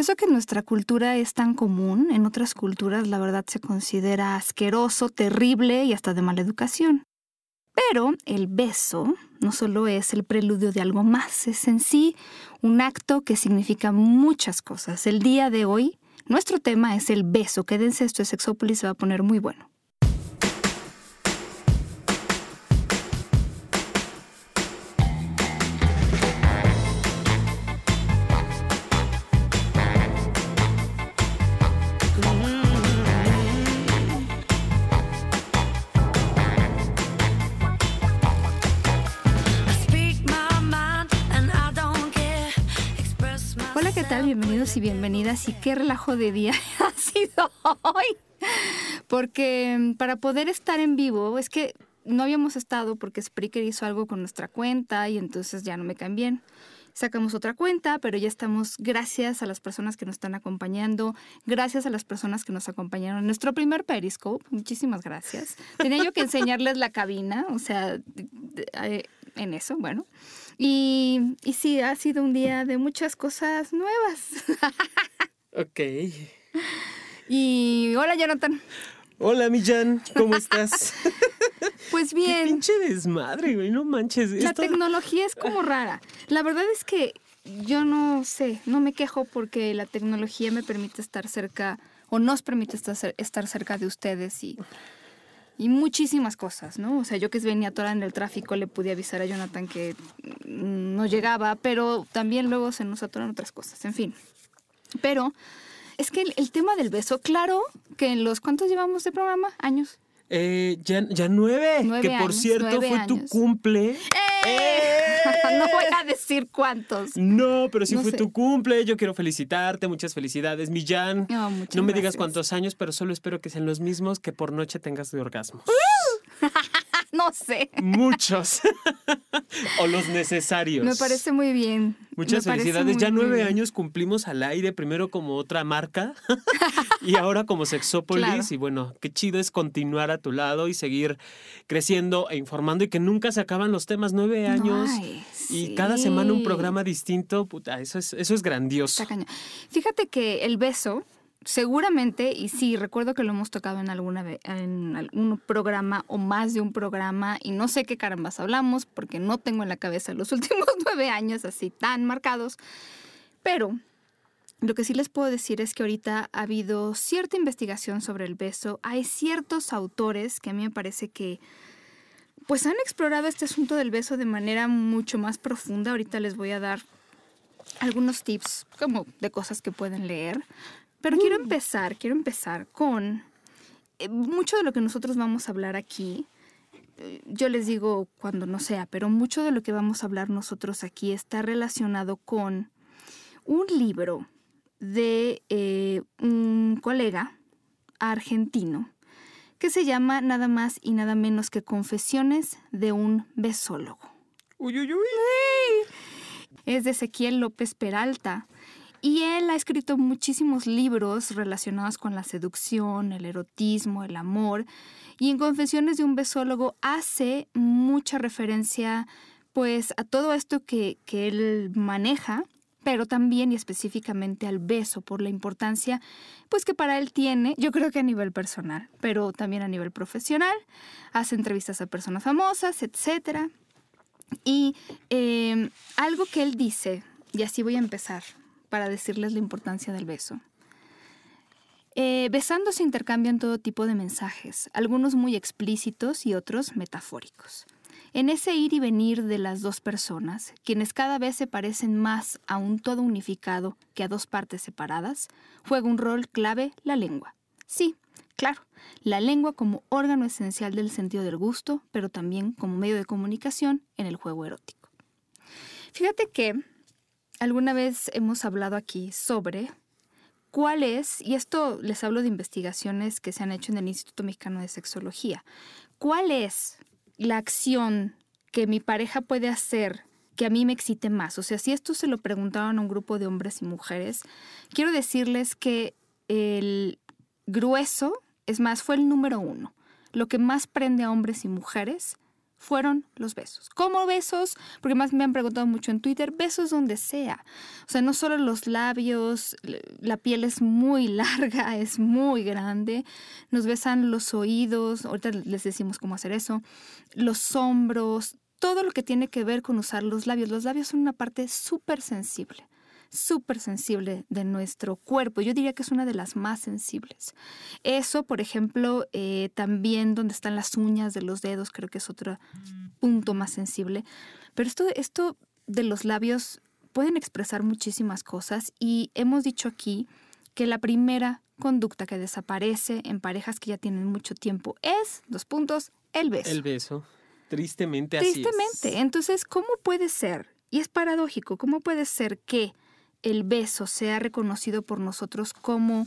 Eso que en nuestra cultura es tan común, en otras culturas la verdad se considera asqueroso, terrible y hasta de mala educación. Pero el beso no solo es el preludio de algo más, es en sí un acto que significa muchas cosas. El día de hoy, nuestro tema es el beso. Quédense, esto es Sexópolis, se va a poner muy bueno. Bienvenidos y bienvenidas. Y qué relajo de día ha sido hoy. Porque mm, para poder estar en vivo, es que no habíamos estado porque Spreaker hizo algo con nuestra cuenta y entonces ya no me caen bien. Sacamos otra cuenta, pero ya estamos gracias a las personas que nos están acompañando, gracias a las personas que nos acompañaron en nuestro primer Periscope. Muchísimas gracias. Tenía yo que enseñarles la cabina, o sea, eh, en eso, bueno. Y, y sí, ha sido un día de muchas cosas nuevas. ok. Y hola, Jonathan. Hola, mi Jan, ¿cómo estás? pues bien. Qué pinche desmadre, güey, no manches. La tecnología es como rara. La verdad es que yo no sé, no me quejo porque la tecnología me permite estar cerca o nos permite estar cerca de ustedes y y muchísimas cosas, ¿no? O sea, yo que venía toda en el tráfico le pude avisar a Jonathan que no llegaba, pero también luego se nos atoran otras cosas, en fin. Pero es que el, tema del beso, claro que en los, ¿cuántos llevamos de programa? Años. Eh, ya, ya nueve, que por cierto fue tu cumple. ¡Eh! ¡Eh! no voy a decir cuántos. No, pero sí fue tu cumple. Yo quiero felicitarte. Muchas felicidades, Millán. No, no me digas cuántos años, pero solo espero que sean los mismos que por noche tengas de orgasmos. no sé. Muchos. o los necesarios. Me parece muy bien. Muchas felicidades. Ya nueve años cumplimos al aire, primero como otra marca y ahora como Sexópolis. Y bueno, qué chido es continuar a tu lado y seguir creciendo e informando y que nunca se acaban los temas. Nueve años y cada semana un programa distinto. Puta, eso es, eso es grandioso. Fíjate que el beso seguramente, y sí, recuerdo que lo hemos tocado en, alguna en algún programa o más de un programa, y no sé qué carambas hablamos, porque no tengo en la cabeza los últimos nueve años así tan marcados, pero lo que sí les puedo decir es que ahorita ha habido cierta investigación sobre el beso, hay ciertos autores que a mí me parece que pues han explorado este asunto del beso de manera mucho más profunda, ahorita les voy a dar algunos tips como de cosas que pueden leer. Pero quiero mm. empezar, quiero empezar con eh, mucho de lo que nosotros vamos a hablar aquí. Eh, yo les digo cuando no sea, pero mucho de lo que vamos a hablar nosotros aquí está relacionado con un libro de eh, un colega argentino que se llama nada más y nada menos que Confesiones de un besólogo. Uy, uy, uy. Es de Ezequiel López Peralta. Y él ha escrito muchísimos libros relacionados con la seducción, el erotismo, el amor. Y en Confesiones de un besólogo hace mucha referencia pues a todo esto que, que él maneja, pero también y específicamente al beso por la importancia pues que para él tiene, yo creo que a nivel personal, pero también a nivel profesional. Hace entrevistas a personas famosas, etc. Y eh, algo que él dice, y así voy a empezar, para decirles la importancia del beso. Eh, besando se intercambian todo tipo de mensajes, algunos muy explícitos y otros metafóricos. En ese ir y venir de las dos personas, quienes cada vez se parecen más a un todo unificado que a dos partes separadas, juega un rol clave la lengua. Sí, claro, la lengua como órgano esencial del sentido del gusto, pero también como medio de comunicación en el juego erótico. Fíjate que alguna vez hemos hablado aquí sobre cuál es, y esto les hablo de investigaciones que se han hecho en el Instituto Mexicano de Sexología, cuál es la acción que mi pareja puede hacer que a mí me excite más. O sea, si esto se lo preguntaban a un grupo de hombres y mujeres, quiero decirles que el grueso, es más, fue el número uno. Lo que más prende a hombres y mujeres fueron los besos. ¿Cómo besos? Porque más me han preguntado mucho en Twitter, besos donde sea. O sea, no solo los labios, la piel es muy larga, es muy grande. Nos besan los oídos, ahorita les decimos cómo hacer eso, los hombros, todo lo que tiene que ver con usar los labios. Los labios son una parte súper sensible súper sensible de nuestro cuerpo. Yo diría que es una de las más sensibles. Eso, por ejemplo, eh, también donde están las uñas de los dedos, creo que es otro punto más sensible. Pero esto, esto de los labios pueden expresar muchísimas cosas y hemos dicho aquí que la primera conducta que desaparece en parejas que ya tienen mucho tiempo es, dos puntos, el beso. El beso. Tristemente así. Tristemente. Entonces, ¿cómo puede ser? Y es paradójico, ¿cómo puede ser que el beso sea reconocido por nosotros como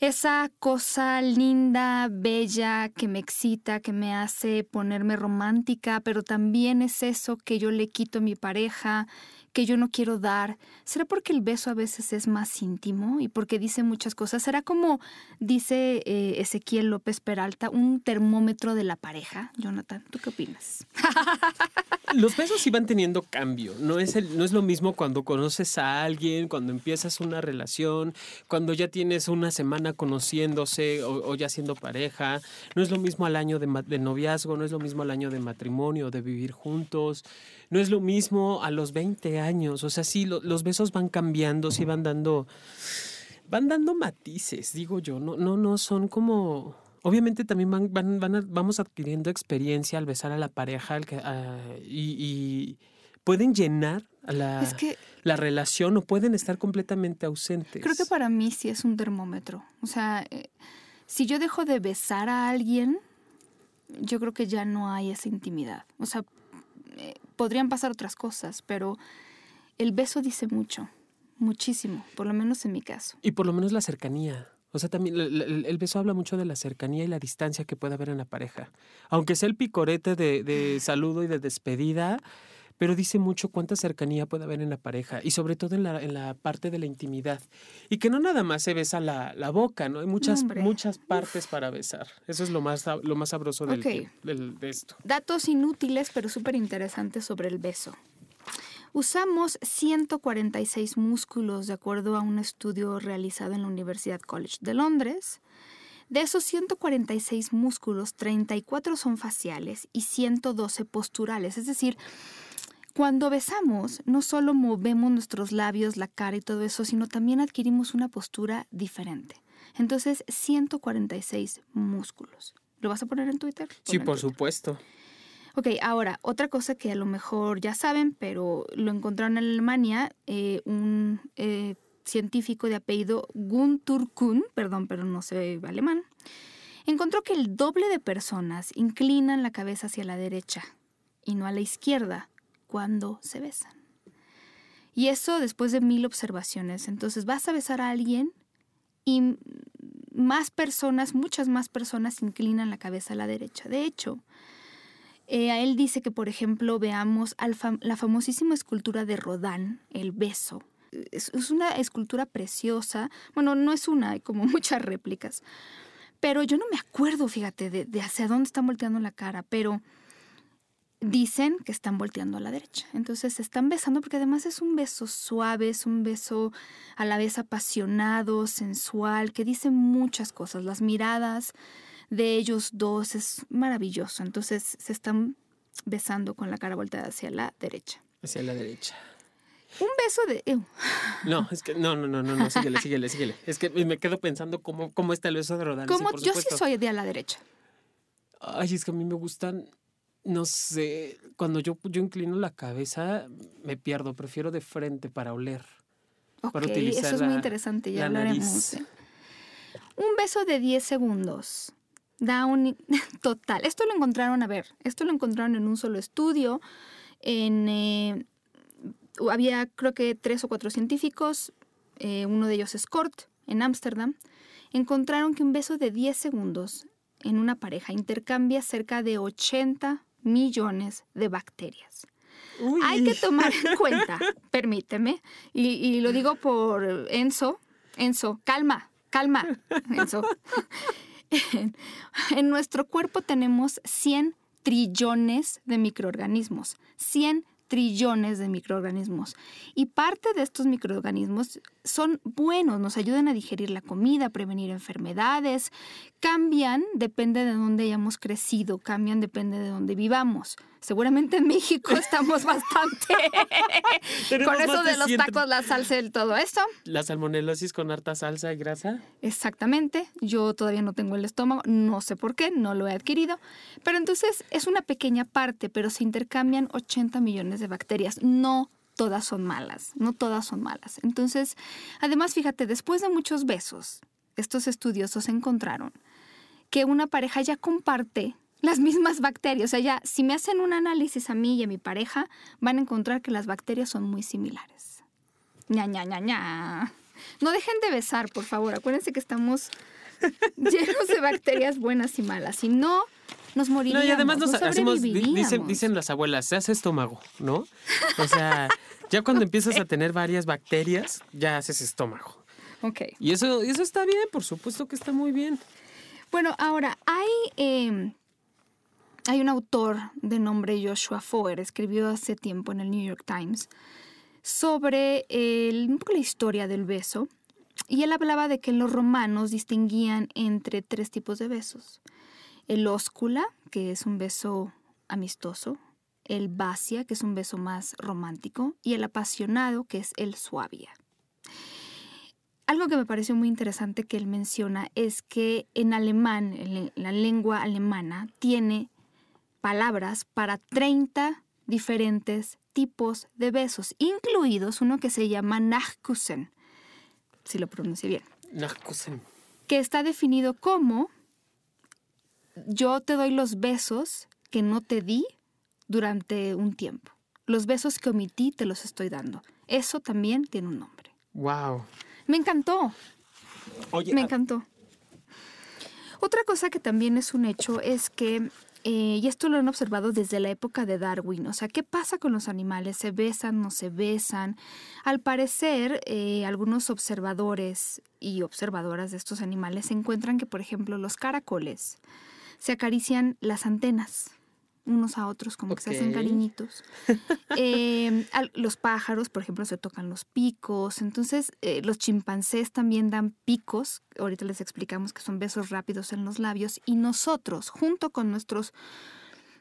esa cosa linda, bella, que me excita, que me hace ponerme romántica, pero también es eso que yo le quito a mi pareja, que yo no quiero dar? ¿Será porque el beso a veces es más íntimo y porque dice muchas cosas? ¿Será como dice eh, Ezequiel López Peralta, un termómetro de la pareja? Jonathan, ¿tú qué opinas? Los besos sí van teniendo cambio. No es, el, no es lo mismo cuando conoces a alguien, cuando empiezas una relación, cuando ya tienes una semana conociéndose o, ya siendo pareja. No es lo mismo al año de, de noviazgo, no es lo mismo al año de matrimonio, de vivir juntos. No es lo mismo a los 20 años. O sea, sí, los besos van cambiando, sí van dando, van dando matices, digo yo. No, no, no son como. Obviamente también van, van, vamos adquiriendo experiencia al besar a la pareja y, pueden llenar la, la relación o pueden estar completamente ausentes. Creo que para mí sí es un termómetro. O sea, eh, si yo dejo de besar a alguien, yo creo que ya no hay esa intimidad. O sea, eh, podrían pasar otras cosas, pero el beso dice mucho, muchísimo, por lo menos en mi caso. Y por lo menos la cercanía. O sea, también el, beso habla mucho de la cercanía y la distancia que puede haber en la pareja. Aunque sea el picorete de saludo y de despedida, pero dice mucho cuánta cercanía puede haber en la pareja y sobre todo en la, en la parte de la intimidad. Y que no nada más se besa la, la boca, ¿no? Hay muchas, muchas partes para besar. Eso es lo más, lo más sabroso del, de esto. Datos inútiles, pero súper interesantes sobre el beso. Usamos 146 músculos de acuerdo a un estudio realizado en la Universidad College de Londres. De esos 146 músculos, 34 son faciales y 112 posturales, es decir, cuando besamos, no solo movemos nuestros labios, la cara y todo eso, sino también adquirimos una postura diferente. Entonces, 146 músculos. ¿Lo vas a poner en Twitter? Sí, por supuesto. Ok, ahora, otra cosa que a lo mejor ya saben, pero lo encontraron en Alemania, eh, un eh, científico de apellido Guntur Kuhn, perdón, pero no sé alemán, encontró que el doble de personas inclinan la cabeza hacia la derecha y no a la izquierda cuando se besan. Y eso después de mil observaciones. Entonces vas a besar a alguien y más personas, muchas más personas inclinan la cabeza a la derecha. De hecho, eh, a él dice que, por ejemplo, veamos la famosísima escultura de Rodán, El beso. Es, una escultura preciosa. Bueno, no es una, hay como muchas réplicas. Pero yo no me acuerdo, fíjate, de, de hacia dónde están volteando la cara, pero dicen que están volteando a la derecha. Entonces se están besando porque además es un beso suave, es un beso a la vez apasionado, sensual, que dice muchas cosas. Las miradas de ellos dos es maravilloso. Entonces se están besando con la cara volteada hacia la derecha. Hacia la derecha. Un beso de... No, es que no, no, no, no, no, síguele, síguele, síguele. Es que me quedo pensando cómo, cómo está el beso de Rodán. Yo sí soy de a la derecha. Ay, es que a mí me gustan no sé, cuando yo, yo inclino la cabeza, me pierdo, prefiero de frente para oler. Ok, eso es muy interesante, ya hablaremos. ¿eh? Un beso de 10 segundos da un total. Esto lo encontraron, a ver, esto lo encontraron en un solo estudio. En, eh, había creo que tres o cuatro científicos, eh, uno de ellos es Kort, en Ámsterdam. Encontraron que un beso de 10 segundos en una pareja intercambia cerca de 80 millones de bacterias. Hay que tomar en cuenta, permíteme, y, lo digo por Enzo, Enzo, calma, calma, Enzo. En, nuestro cuerpo tenemos 100 trillones de microorganismos. 100 trillones de microorganismos. Y parte de estos microorganismos son buenos, nos ayudan a digerir la comida, a prevenir enfermedades, cambian, depende de dónde hayamos crecido, cambian, depende de dónde vivamos. Seguramente en México estamos bastante con eso de los tacos, la salsa y todo eso. La salmonelosis con harta salsa y grasa. Exactamente. Yo todavía no tengo el estómago, no sé por qué, no lo he adquirido. Pero entonces es una pequeña parte, pero se intercambian 80 millones de bacterias. No todas son malas, no todas son malas. Entonces, además, fíjate, después de muchos besos, estos estudiosos encontraron que una pareja ya comparte las mismas bacterias. O sea, ya si me hacen un análisis a mí y a mi pareja, van a encontrar que las bacterias son muy similares. ña, ña, ña, ña. No dejen de besar, por favor. Acuérdense que estamos llenos de bacterias buenas y malas. Si no, nos moriríamos. No, y además nos hacemos, dicen, dicen las abuelas, se hace estómago, ¿no? O sea, ya cuando empiezas a tener varias bacterias, ya haces estómago. Ok. Y eso, eso está bien, por supuesto que está muy bien. Bueno, ahora, hay, em, hay un autor de nombre Joshua Foer, escribió hace tiempo en el New York Times, sobre el, un poco la historia del beso. Y él hablaba de que los romanos distinguían entre tres tipos de besos. El óscula, que es un beso amistoso, el vacia, que es un beso más romántico, y el apasionado, que es el suavia. Algo que me pareció muy interesante que él menciona es que en alemán, en la lengua alemana, tiene palabras para 30 diferentes tipos de besos, incluidos uno que se llama Nachkussen, si lo pronuncie bien. Nachkussen. Que está definido como yo te doy los besos que no te di durante un tiempo. Los besos que omití te los estoy dando. Eso también tiene un nombre. Wow. Me encantó. Oye, Me encantó. Otra cosa que también es un hecho es que, eh, y esto lo han observado desde la época de Darwin, o sea, ¿qué pasa con los animales? ¿Se besan, no se besan? Al parecer, eh, algunos observadores y observadoras de estos animales encuentran que, por ejemplo, los caracoles se acarician las antenas unos a otros, como que se hacen cariñitos. Eh, al- los pájaros, por ejemplo, se tocan los picos. Entonces, eh, los chimpancés también dan picos. Ahorita les explicamos que son besos rápidos en los labios. Y nosotros, junto con nuestros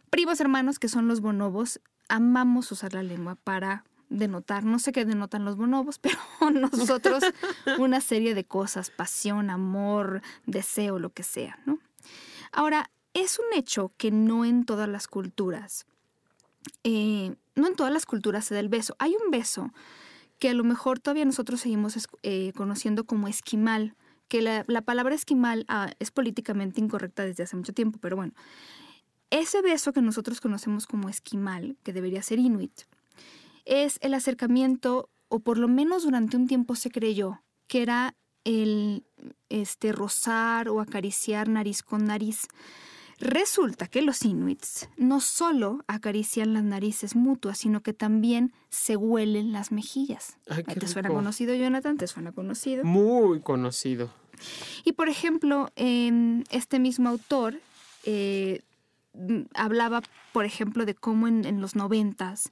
primos hermanos, que son los bonobos, amamos usar la lengua para denotar, no sé qué denotan los bonobos, pero nosotros una serie de cosas, pasión, amor, deseo, lo que sea, ¿no? Ahora, es un hecho que no en todas las culturas, eh, no en todas las culturas se da el beso. Hay un beso que a lo mejor todavía nosotros seguimos eh, conociendo como esquimal, que la, la palabra esquimal ah, es políticamente incorrecta desde hace mucho tiempo, pero bueno, ese beso que nosotros conocemos como esquimal, que debería ser inuit, es el acercamiento, o por lo menos durante un tiempo se creyó, que era el este, rozar o acariciar nariz con nariz. Resulta que los inuits no solo acarician las narices mutuas, sino que también se huelen las mejillas. Ay, ¿Te suena conocido, Jonathan? ¿Te suena conocido? Muy conocido. Y por ejemplo, em, este mismo autor eh, hablaba, por ejemplo, de cómo en, en los noventas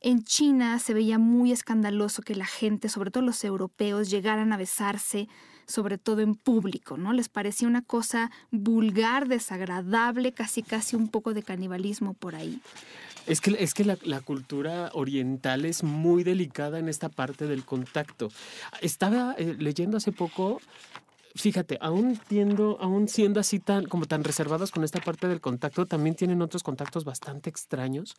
en China se veía muy escandaloso que la gente, sobre todo los europeos, llegaran a besarse, sobre todo en público, ¿no? Les parecía una cosa vulgar, desagradable, casi casi un poco de canibalismo por ahí. Es que, es que la, la cultura oriental es muy delicada en esta parte del contacto. Estaba eh, leyendo hace poco, fíjate, aún, tiendo, aún siendo así tan, como tan reservados con esta parte del contacto, también tienen otros contactos bastante extraños.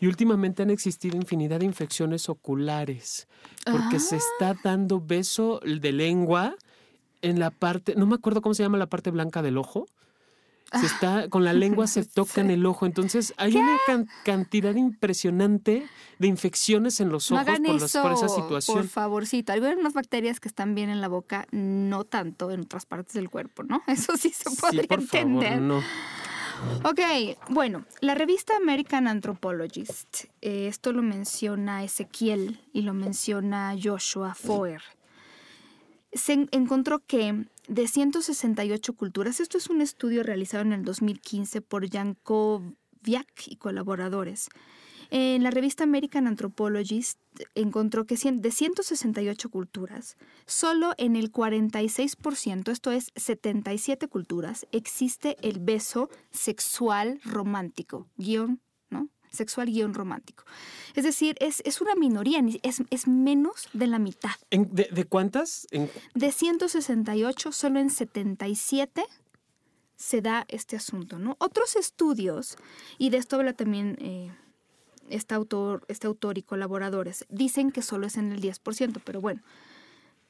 Y últimamente han existido infinidad de infecciones oculares, porque se está dando beso de lengua en la parte, no me acuerdo cómo se llama la parte blanca del ojo. Se está, con la lengua se toca en el ojo. Entonces hay una can- cantidad impresionante de infecciones en los No ojos hagan por, los- eso, por esa por situación. favorcito. Hay unas bacterias que están bien en la boca, no tanto en otras partes del cuerpo, ¿no? Eso sí se podría sí, por entender. favor, no. Ok, bueno, la revista American Anthropologist, eh, esto lo menciona Ezequiel y lo menciona Joshua Foer. Se encontró que de 168 culturas, esto es un estudio realizado en el 2015 por Jankoviak y colaboradores, en la revista American Anthropologist encontró que de 168 culturas, solo en el 46%, esto es 77 culturas, existe el beso sexual romántico, guion. Sexual guion romántico. Es decir, es, una minoría, es, es, menos de la mitad. de, cuántas? De 168, solo en 77 se da este asunto, ¿no? Otros estudios, y de esto habla también eh, este autor, este autor y colaboradores dicen que solo es en el 10%, pero bueno,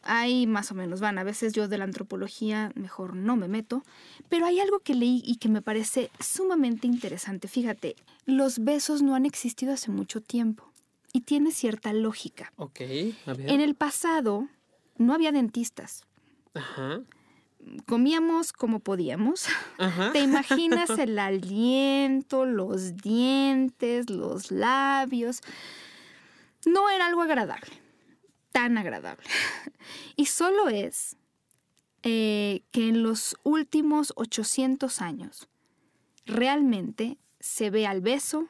ahí más o menos van. A veces yo de la antropología mejor no me meto, pero hay algo que leí y que me parece sumamente interesante. Fíjate, los besos no han existido hace mucho tiempo y tiene cierta lógica. Ok, a ver. En el pasado no había dentistas. Ajá comíamos como podíamos. ¿Te imaginas el aliento, los dientes, los labios? No era algo agradable, tan agradable. Y solo es eh, que en los últimos 800 años realmente se ve al beso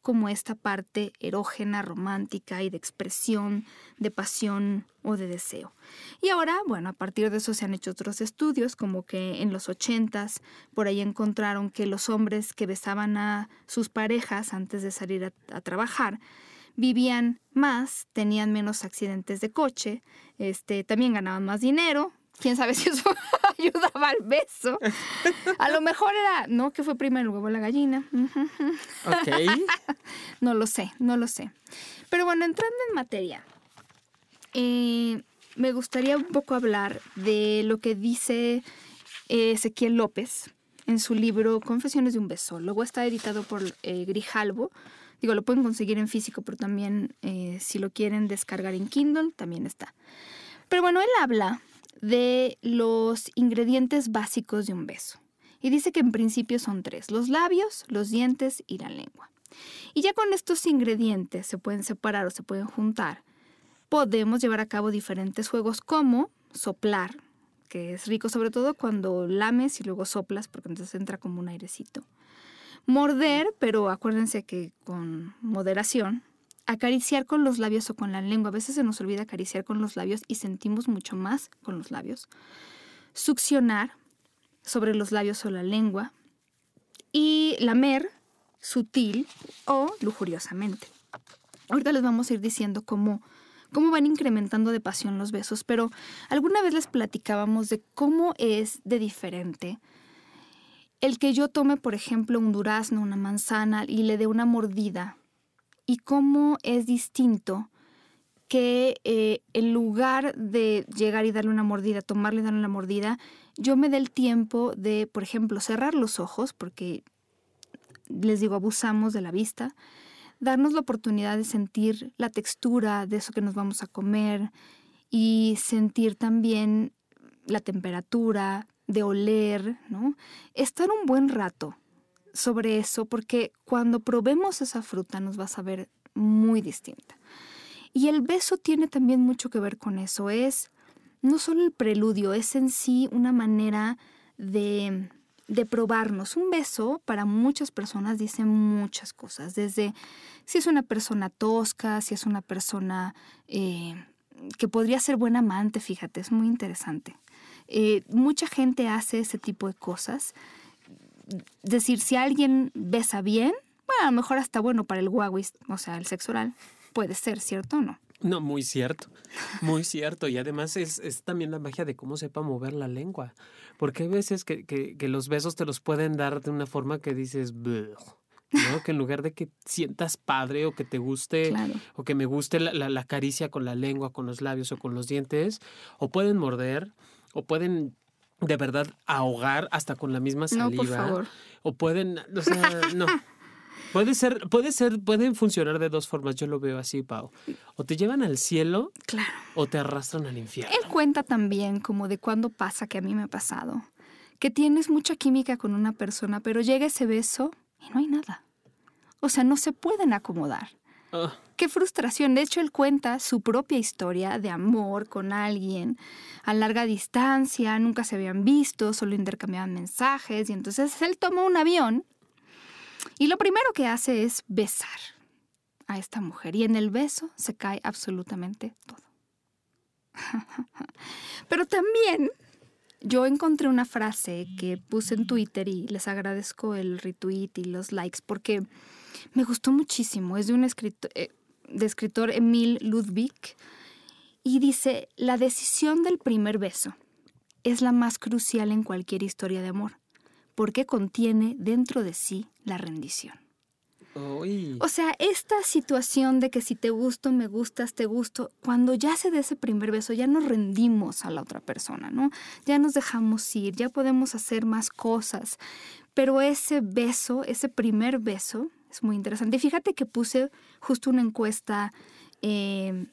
como esta parte erógena, romántica y de expresión, de pasión o de deseo. Y ahora, bueno, a partir de eso se han hecho otros estudios, como que en los ochentas por ahí encontraron que los hombres que besaban a sus parejas antes de salir a trabajar, vivían más, tenían menos accidentes de coche, este, también ganaban más dinero, quién sabe si eso ayudaba al beso. A lo mejor era, ¿no? Que fue primero el huevo la gallina. Ok. no lo sé, no lo sé. Pero bueno, entrando en materia, eh, me gustaría un poco hablar de lo que dice eh, Ezequiel López en su libro Confesiones de un beso. Luego está editado por eh, Grijalvo. Digo, lo pueden conseguir en físico, pero también si lo quieren descargar en Kindle, también está. Pero bueno, él habla de los ingredientes básicos de un beso. Y dice que en principio son tres, los labios, los dientes y la lengua. Y ya con estos ingredientes se pueden separar o se pueden juntar. Podemos llevar a cabo diferentes juegos como soplar, que es rico sobre todo cuando lames y luego soplas porque entonces entra como un airecito. Morder, pero acuérdense que con moderación, acariciar con los labios o con la lengua. A veces se nos olvida acariciar con los labios y sentimos mucho más con los labios. Succionar sobre los labios o la lengua. Y lamer sutil o lujuriosamente. Ahorita les vamos a ir diciendo cómo, cómo van incrementando de pasión los besos, pero alguna vez les platicábamos de cómo es de diferente el que yo tome, por ejemplo, un durazno, una manzana y le dé una mordida y cómo es distinto que eh, en lugar de llegar y darle una mordida, tomarle y darle una mordida, yo me dé el tiempo de, por ejemplo, cerrar los ojos, porque les digo, abusamos de la vista, darnos la oportunidad de sentir la textura de eso que nos vamos a comer y sentir también la temperatura, de oler. Estar un buen rato sobre eso porque cuando probemos esa fruta nos va a saber muy distinta. Y el beso tiene también mucho que ver con eso. Es no solo el preludio, es en sí una manera de, de probarnos. Un beso para muchas personas dice muchas cosas, desde si es una persona tosca, si es una persona eh, que podría ser buena amante, fíjate, es muy interesante. Eh, mucha gente hace ese tipo de cosas decir, si alguien besa bien, bueno, a lo mejor hasta bueno para el Huawei, o sea, el sexo oral, puede ser, ¿cierto o no? No, muy cierto, muy cierto. Y además es, es, también la magia de cómo sepa mover la lengua. Porque hay veces que, que, que los besos te los pueden dar de una forma que dices, ¿no? Que en lugar de que sientas padre o que te guste o que me guste la, la, la, caricia con la lengua, con los labios o con los dientes, o pueden morder o pueden de verdad ahogar hasta con la misma saliva. No, por favor. O pueden, o sea, no. Puede ser, puede ser, pueden funcionar de dos formas, yo lo veo así, Pau. O te llevan al cielo claro. o te arrastran al infierno. Él cuenta también como de cuando pasa, que a mí me ha pasado, que tienes mucha química con una persona, pero llega ese beso y no hay nada. O sea, no se pueden acomodar. Qué frustración. De hecho, él cuenta su propia historia de amor con alguien a larga distancia, nunca se habían visto, solo intercambiaban mensajes y entonces él toma un avión y lo primero que hace es besar a esta mujer y en el beso se cae absolutamente todo. Pero también yo encontré una frase que puse en Twitter y les agradezco el retweet y los likes porque me gustó muchísimo. Es de un escritor, eh, de escritor Emil Ludwig y dice, la decisión del primer beso es la más crucial en cualquier historia de amor porque contiene dentro de sí la rendición. O sea, esta situación de que si te gusto, me gustas, te gusto, cuando ya se dé ese primer beso, ya nos rendimos a la otra persona, ¿no? Ya nos dejamos ir, ya podemos hacer más cosas. Pero ese beso, ese primer beso, es muy interesante. Y fíjate que puse justo una encuesta eh,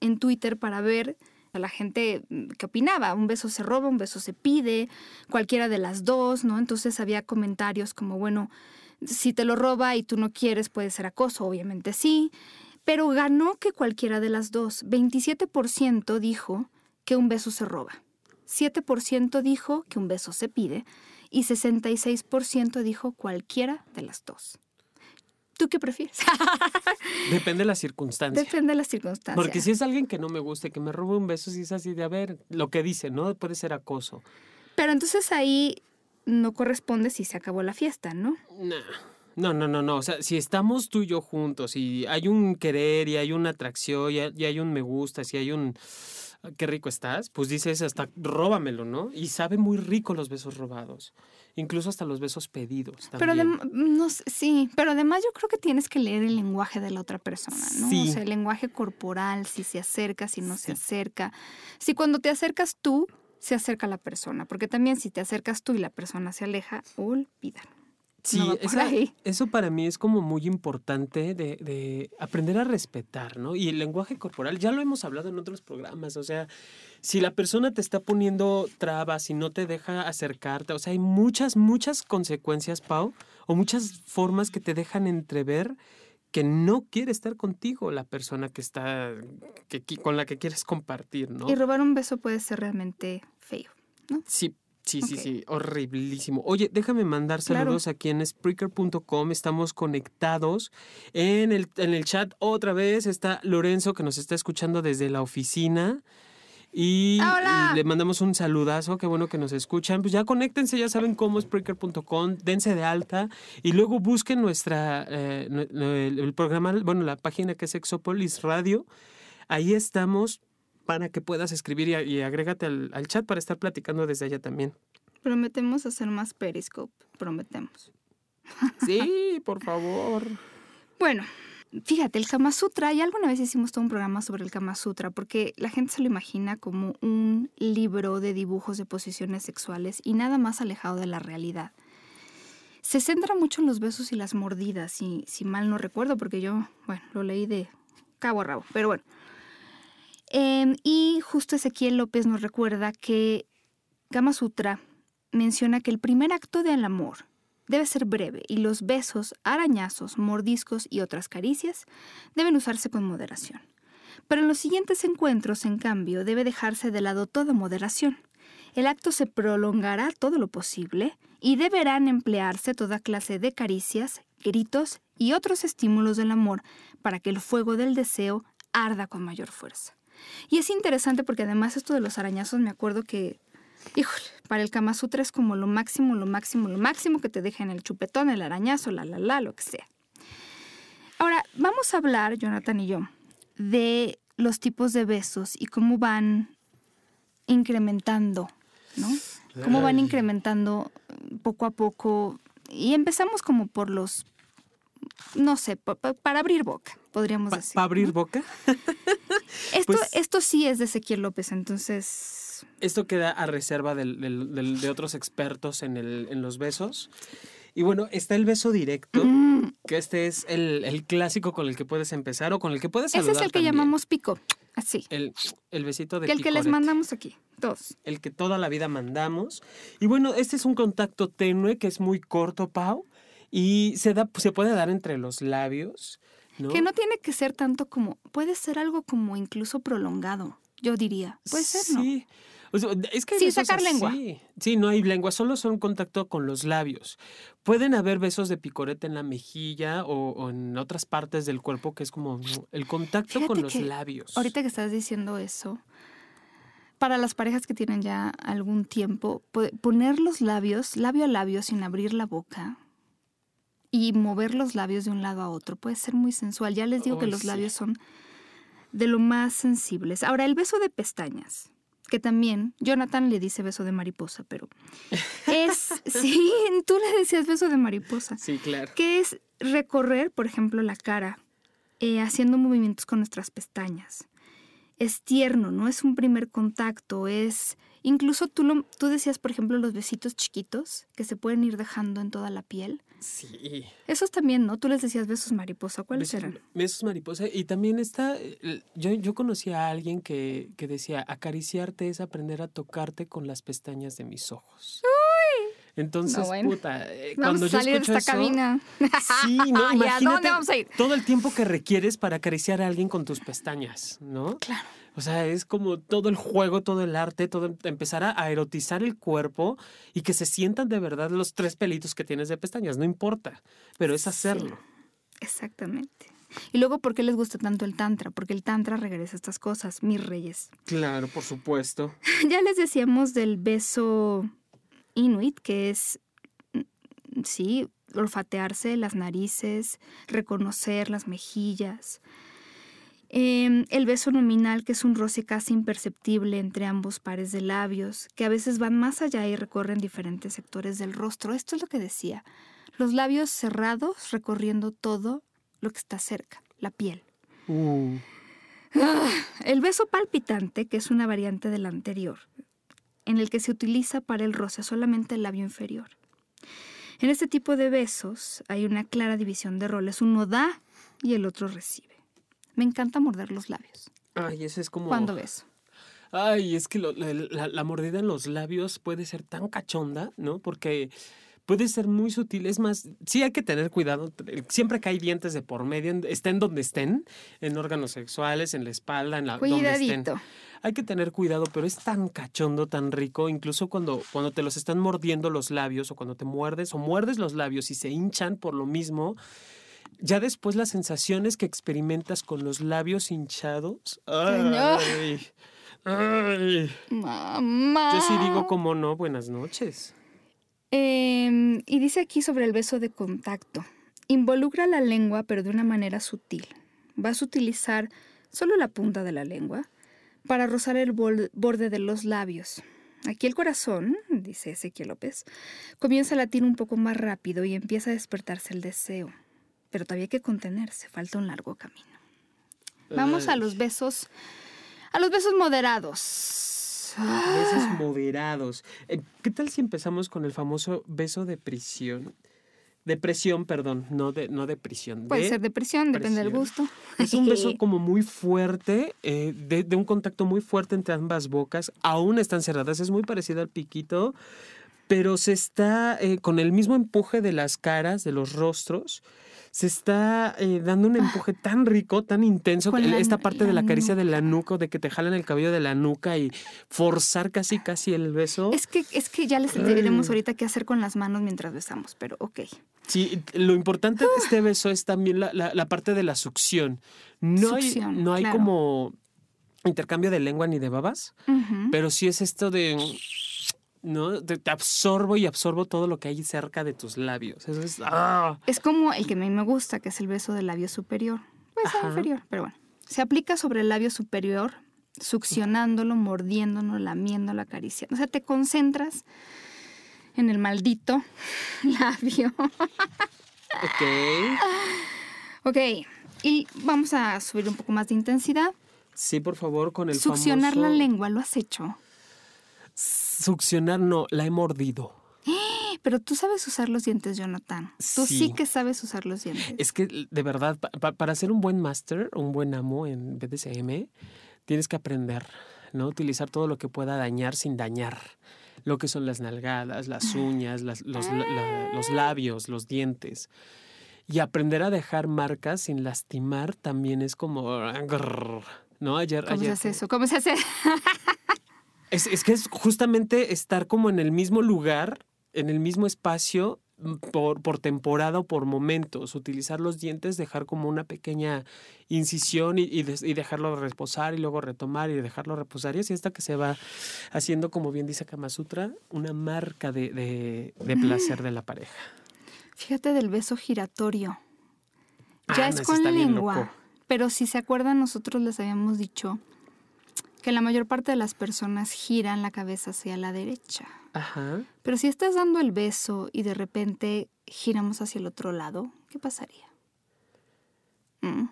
en Twitter para ver a la gente mm, qué opinaba. Un beso se roba, un beso se pide, cualquiera de las dos, ¿no? Entonces había comentarios como, bueno, si te lo roba y tú no quieres, puede ser acoso, obviamente sí. Pero ganó que cualquiera de las dos. 27% dijo que un beso se roba. 7% dijo que un beso se pide. Y 66% dijo cualquiera de las dos. ¿Tú qué prefieres? Depende de las circunstancias. Depende de las circunstancias. Porque si es alguien que no me guste, que me robe un beso, si es así de, a ver, lo que dice, ¿no? Puede ser acoso. Pero entonces ahí no corresponde si se acabó la fiesta, ¿no? No, no, no, no. O sea, si estamos tú y yo juntos y hay un querer y hay una atracción y hay un me gusta, si hay un qué rico estás, pues dices hasta róbamelo, ¿no? Y sabe muy rico los besos robados. Incluso hasta los besos pedidos. Pero no, sí, pero además yo creo que tienes que leer el lenguaje de la otra persona, ¿no? Sí. O sea, el lenguaje corporal, si se acerca, si no se acerca. Si cuando te acercas tú, se acerca la persona, porque también si te acercas tú y la persona se aleja, olvídalo. Sí, eso para mí es como muy importante de, de, aprender a respetar, ¿no? Y el lenguaje corporal, ya lo hemos hablado en otros programas, o sea, si la persona te está poniendo trabas y no te deja acercarte, o sea, hay muchas, muchas consecuencias, Pau, o muchas formas que te dejan entrever que no quiere estar contigo la persona que está, que, con la que quieres compartir, ¿no? Y robar un beso puede ser realmente feo, ¿no? Sí, Sí, sí, sí, horriblísimo. Oye, déjame mandar saludos aquí en Spreaker.com. Estamos conectados en el, en el chat. Otra vez está Lorenzo que nos está escuchando desde la oficina. Y, le mandamos un saludazo, qué bueno que nos escuchan. Pues ya conéctense, ya saben cómo es Spreaker.com, dense de alta y luego busquen nuestra, eh, el, programa, bueno, la página que es Exopolis Radio. Ahí estamos para que puedas escribir y, agrégate al, al, chat para estar platicando desde allá también. Prometemos hacer más Periscope, prometemos. Sí, por favor. Bueno, Fíjate, el Kama Sutra, y alguna vez hicimos todo un programa sobre el Kama Sutra, porque la gente se lo imagina como un libro de dibujos de posiciones sexuales y nada más alejado de la realidad. Se centra mucho en los besos y las mordidas, si, si mal no recuerdo, porque yo, bueno, lo leí de cabo a rabo, pero bueno. Em, y justo Ezequiel López nos recuerda que Kama Sutra menciona que el primer acto del amor debe ser breve y los besos, arañazos, mordiscos y otras caricias deben usarse con moderación. Pero en los siguientes encuentros, en cambio, debe dejarse de lado toda moderación. El acto se prolongará todo lo posible y deberán emplearse toda clase de caricias, gritos y otros estímulos del amor para que el fuego del deseo arda con mayor fuerza. Y es interesante porque además esto de los arañazos me acuerdo que híjole, para el Kama Sutra es como lo máximo, lo máximo, lo máximo que te dejen el chupetón, el arañazo, la, la, la, lo que sea. Ahora, vamos a hablar, Jonathan y yo, de los tipos de besos y cómo van incrementando, ¿no? Cómo van incrementando poco a poco. Y empezamos como por los, no sé, para abrir boca, podríamos decir. ¿Para abrir boca? esto, pues esto sí es de Ezequiel López, entonces esto queda a reserva de otros expertos en, el, en los besos. Y bueno, está el beso directo, mm. que este es el, clásico con el que puedes empezar o con el que puedes saludar Ese es el que llamamos pico, así. El, besito de El que les mandamos aquí, todos. El que toda la vida mandamos. Y bueno, este es un contacto tenue que es muy corto, Pau, y se, da, se puede dar entre los labios Que no tiene que ser tanto como, puede ser algo como incluso prolongado, yo diría. Puede ser, ¿no? Sí. es que Sin sacar lengua. Sí, no hay lengua, solo son contacto con los labios. Pueden haber besos de picorete en la mejilla o, en otras partes del cuerpo que es como el contacto con los labios. Ahorita que estás diciendo eso, para las parejas que tienen ya algún tiempo, poner los labios, labio a labio, sin abrir la boca y mover los labios de un lado a otro puede ser muy sensual. Ya les digo que los labios son de lo más sensibles. Ahora, el beso de pestañas, que también Jonathan le dice beso de mariposa, pero es, sí, tú le decías beso de mariposa. Sí, claro. Que es recorrer, por ejemplo, la cara, eh, haciendo movimientos con nuestras pestañas es tierno, no es un primer contacto, es... Incluso tú, lo, tú decías, por ejemplo, los besitos chiquitos que se pueden ir dejando en toda la piel. Sí. Esos también, ¿no? Tú les decías besos mariposa. ¿Cuáles eran? Besos mariposa. Y también está, yo, yo conocí a alguien que, que decía, acariciarte es aprender a tocarte con las pestañas de mis ojos. Entonces, puta, eh, cuando yo escucho de esta cabina. Sí, no, imagínate dónde vamos a ir? todo el tiempo que requieres para acariciar a alguien con tus pestañas, ¿no? Claro. O sea, es como todo el juego, todo el arte, todo empezar a erotizar el cuerpo y que se sientan de verdad los tres pelitos que tienes de pestañas, no importa, pero es hacerlo. exactamente. Y luego, ¿por qué les gusta tanto el Tantra? Porque el Tantra regresa a estas cosas, mis reyes. Claro, por supuesto. ya les decíamos del beso inuit, que es, mm, sí, olfatearse las narices, reconocer las mejillas. Em, el beso nominal, que es un roce casi imperceptible entre ambos pares de labios, que a veces van más allá y recorren diferentes sectores del rostro. Esto es lo que decía. Los labios cerrados recorriendo todo lo que está cerca, la piel. Uh. Ah, el beso palpitante, que es una variante del anterior, en el que se utiliza para el roce solamente el labio inferior. En este tipo de besos hay una clara división de roles. Uno da y el otro recibe. Me encanta morder los labios. Ay, ese es como... Cuando beso. Ay, es que la, la, mordida en los labios puede ser tan cachonda, ¿no? Porque puede ser muy sutil. Es más, sí hay que tener cuidado. Siempre que hay dientes de por medio, estén donde estén, en órganos sexuales, en la espalda, en la donde estén. Hay que tener cuidado, pero es tan cachondo, tan rico, incluso cuando, cuando te los están mordiendo los labios o cuando te muerdes o muerdes los labios y se hinchan por lo mismo. Ya después las sensaciones que experimentas con los labios hinchados. Ay, ay. Mamá. Yo sí digo como no, buenas noches. Em, y dice aquí sobre el beso de contacto. Involucra la lengua, pero de una manera sutil. Vas a utilizar solo la punta de la lengua para rozar el borde de los labios. Aquí el corazón, dice Ezequiel López, comienza a latir un poco más rápido y empieza a despertarse el deseo. Pero todavía hay que contenerse, falta un largo camino. Vamos a los besos, a los besos moderados. Besos ah. moderados. Eh, ¿Qué tal si empezamos con el famoso beso de prisión? Depresión, perdón, no de, no de prisión. Puede ser depresión, depende del gusto. Es un beso como muy fuerte, eh, de, un contacto muy fuerte entre ambas bocas. Aún están cerradas, es muy parecido al piquito, pero se está eh, con el mismo empuje de las caras, de los rostros se está eh, dando un empuje tan rico, tan intenso, esta parte de la caricia de la nuca, de que te jalan el cabello de la nuca y forzar casi, casi el beso. Es que, es que ya les diremos ahorita qué hacer con las manos mientras besamos, pero ok. Sí, lo importante de este beso es también la, parte de la succión. No hay, no hay como intercambio de lengua ni de babas, pero sí es esto de ¿no? Te, absorbo y absorbo todo lo que hay cerca de tus labios. Eso es. ¡ah! Es como el que a mí me gusta, que es el beso del labio superior. Puede ser inferior, pero bueno. Se aplica sobre el labio superior, succionándolo, mordiéndolo, lamiéndolo, acariciando. O sea, te concentras en el maldito labio. ok. Ok. Y vamos a subir un poco más de intensidad. Sí, por favor, con el Succionar la lengua, ¿lo has hecho? Succionar no, la he mordido. Pero tú sabes usar los dientes, Jonathan. Tú sí, que sabes usar los dientes. Es que, de verdad, para ser un buen máster, un buen amo en BDSM, tienes que aprender, ¿no? Utilizar todo lo que pueda dañar sin dañar. Lo que son las nalgadas, las uñas, los, los labios, los dientes. Y aprender a dejar marcas sin lastimar también es como... ¿No? Ayer, ¿Cómo se hace eso? ¿Cómo se hace? es, es que es justamente estar como en el mismo lugar, en el mismo espacio por, por, temporada o por momentos, utilizar los dientes, dejar como una pequeña incisión y, y, dejarlo reposar y luego retomar y dejarlo reposar y así hasta que se va haciendo, como bien dice Kama Sutra, una marca de, de, de placer de la pareja. Fíjate del beso giratorio. Ya ah, es con lengua, pero si se acuerdan nosotros les habíamos dicho que la mayor parte de las personas giran la cabeza hacia la derecha. Ajá. Pero si estás dando el beso y de repente giramos hacia el otro lado, ¿qué pasaría? Mm.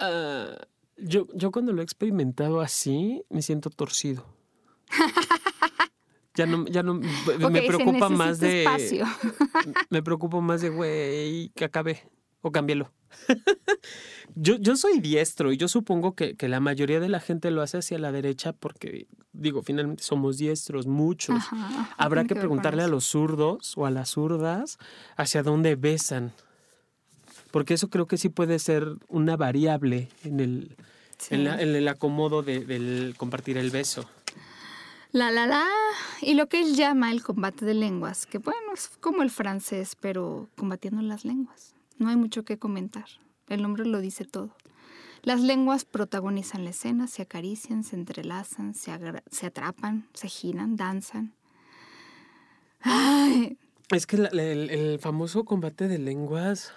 Ah, yo, yo cuando lo he experimentado así, me siento torcido. ya no, ya no, me preocupa más de... Espacio. me preocupa más de, güey, que acabe o cámbialo. yo, yo soy diestro y yo supongo que, la mayoría de la gente lo hace hacia la derecha porque, digo, finalmente somos diestros, muchos. Habrá que, preguntarle a los zurdos o a las zurdas hacia dónde besan. Porque eso creo que sí puede ser una variable en el, en, el acomodo del compartir el beso. La, la, la. Y lo que él llama el combate de lenguas, que bueno, es como el francés, pero combatiendo las lenguas. No hay mucho que comentar. El nombre lo dice todo. Las lenguas protagonizan la escena, se acarician, se entrelazan, se, atrapan, se giran, danzan. Es que el, famoso combate de lenguas,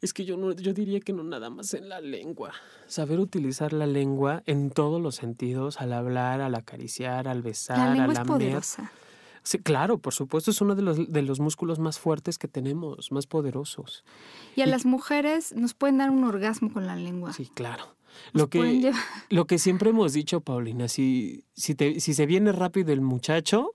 es que yo, no, yo diría que no nada más en la lengua. Saber utilizar la lengua en todos los sentidos, al hablar, al acariciar, al besar, la lengua al lamer. poderosa. Sí, claro, por supuesto, es uno de los, de los músculos más fuertes que tenemos, más poderosos. Y a las mujeres nos pueden dar un orgasmo con la lengua. Sí, claro. lo que, lo que siempre hemos dicho, Paulina, si, si, te, si se viene rápido el muchacho,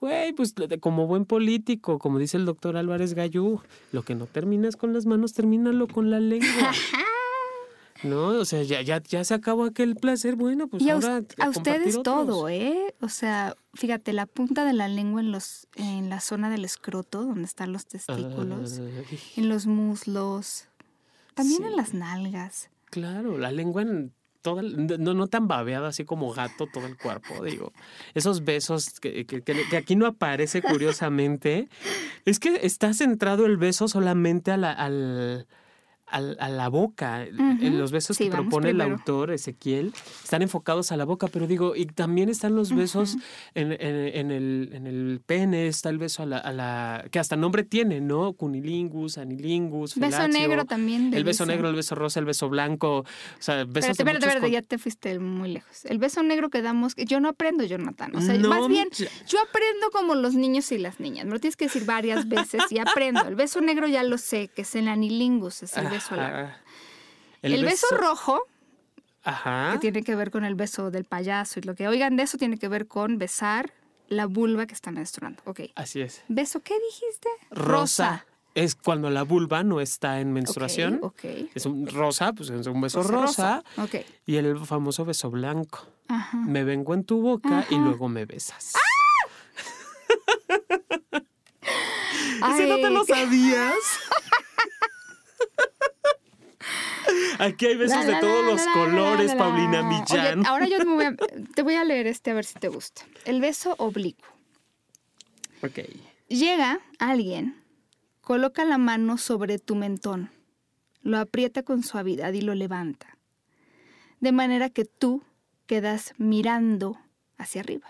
güey, pues como buen político, como dice el doctor Álvarez Gallú, lo que no terminas con las manos, termínalo con la lengua. ¿No? O sea, ya, ya, ya se acabó aquel placer, bueno, pues y ahora a, ustedes todo, ¿eh? O sea, fíjate, la punta de la lengua en los en la zona del escroto, donde están los testículos, en los muslos, también en las nalgas. Claro, la lengua en toda, no, no tan babeada así como gato todo el cuerpo, digo. Esos besos que, que, que, aquí no aparece curiosamente, es que está centrado el beso solamente a la, al a, la boca. En los besos que propone el autor, Ezequiel, están enfocados a la boca, pero digo, y también están los besos en, en, el, en el pene, está el beso a la, que hasta nombre tiene, ¿no? Cunilingus, anilingus, Beso negro también. El beso negro, el beso rosa, el beso blanco. O sea, besos espérate, espérate, espérate, ya te fuiste muy lejos. El beso negro que damos, yo no aprendo, Jonathan. O sea, más bien, yo aprendo como los niños y las niñas. Me lo tienes que decir varias veces y aprendo. El beso negro ya lo sé, que es el anilingus, es el el, beso, rojo, que tiene que ver con el beso del payaso y lo que oigan de eso tiene que ver con besar la vulva que está menstruando. Ok. Así es. ¿Beso qué dijiste? Rosa. Es cuando la vulva no está en menstruación. Okay, Es un rosa, pues es un beso rosa. Y el famoso beso blanco. Me vengo en tu boca y luego me besas. ¡Ah! no te lo sabías? Aquí hay besos de todos los colores, Paulina Millán. ahora yo te voy, a, leer este a ver si te gusta. El beso oblicuo. Ok. Llega alguien, coloca la mano sobre tu mentón, lo aprieta con suavidad y lo levanta, de manera que tú quedas mirando hacia arriba.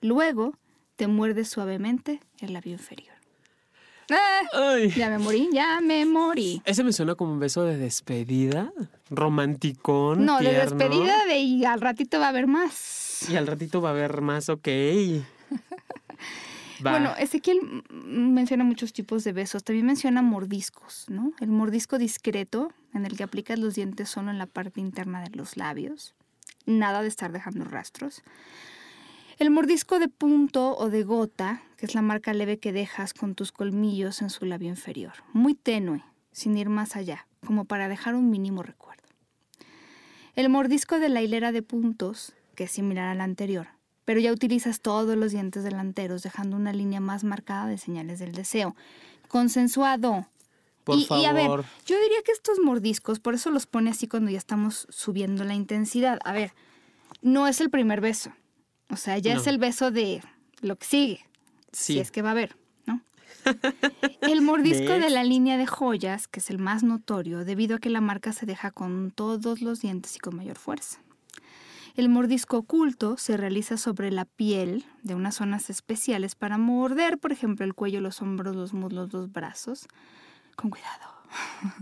Luego te muerde suavemente el labio inferior. Ya me morí, ya me morí. Ese me suena como un beso de despedida, romanticón. No, de despedida de y al ratito va a haber más. Y al ratito va a haber más, ok. Bueno, Ezequiel menciona muchos tipos de besos. También menciona mordiscos, ¿no? El mordisco discreto, en el que aplicas los dientes solo en la parte interna de los labios. Nada de estar dejando rastros. El mordisco de punto o de gota, que es la marca leve que dejas con tus colmillos en su labio inferior, muy tenue, sin ir más allá, como para dejar un mínimo recuerdo. El mordisco de la hilera de puntos, que es similar al anterior, pero ya utilizas todos los dientes delanteros, dejando una línea más marcada de señales del deseo. Consensuado Por y, favor. y a ver, yo diría que estos mordiscos, por eso los pone así cuando ya estamos subiendo la intensidad. A ver, no es el primer beso. O sea, ya es el beso de lo que sigue. Sí. Si es que va a haber, ¿no? El mordisco de la línea de joyas, que es el más notorio, debido a que la marca se deja con todos los dientes y con mayor fuerza. El mordisco oculto se realiza sobre la piel de unas zonas especiales para morder, por ejemplo, el cuello, los hombros, los muslos, los brazos. Con cuidado.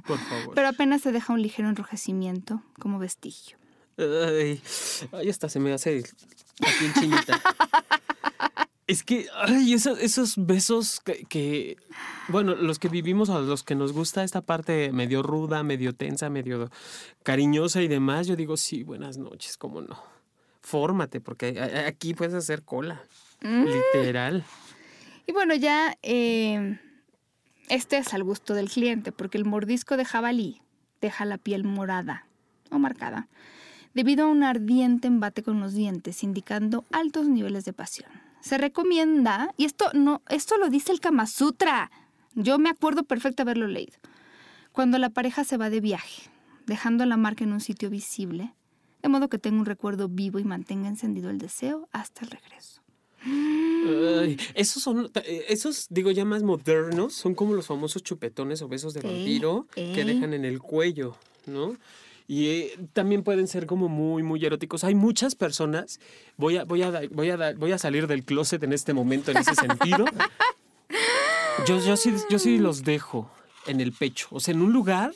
Por favor. Pero apenas se deja un ligero enrojecimiento como vestigio. Ay, ay, hasta se me hace aquí en chinita. Es que, ay, esos, esos besos que, que, bueno, los que vivimos o los que nos gusta esta parte medio ruda, medio tensa, medio cariñosa y demás, yo digo, sí, buenas noches, cómo no. Fórmate, porque aquí puedes hacer cola, literal. Y bueno, ya eh, este es al gusto del cliente, porque el mordisco de jabalí deja la piel morada o marcada, debido a un ardiente embate con los dientes, indicando altos niveles de pasión. Se recomienda, y esto no, esto lo dice el Kama Sutra. Yo me acuerdo perfecto haberlo leído. Cuando la pareja se va de viaje, dejando la marca en un sitio visible, de modo que tenga un recuerdo vivo y mantenga encendido el deseo hasta el regreso. Ay, esos son, esos digo ya más modernos, son como los famosos chupetones o besos de vampiro que dejan en el cuello, ¿no? Y eh, también pueden ser como muy, muy eróticos. Hay muchas personas, voy a, voy a, voy a, voy a salir del closet en este momento en ese sentido. Yo, yo, sí, yo sí los dejo en el pecho, o sea, en un lugar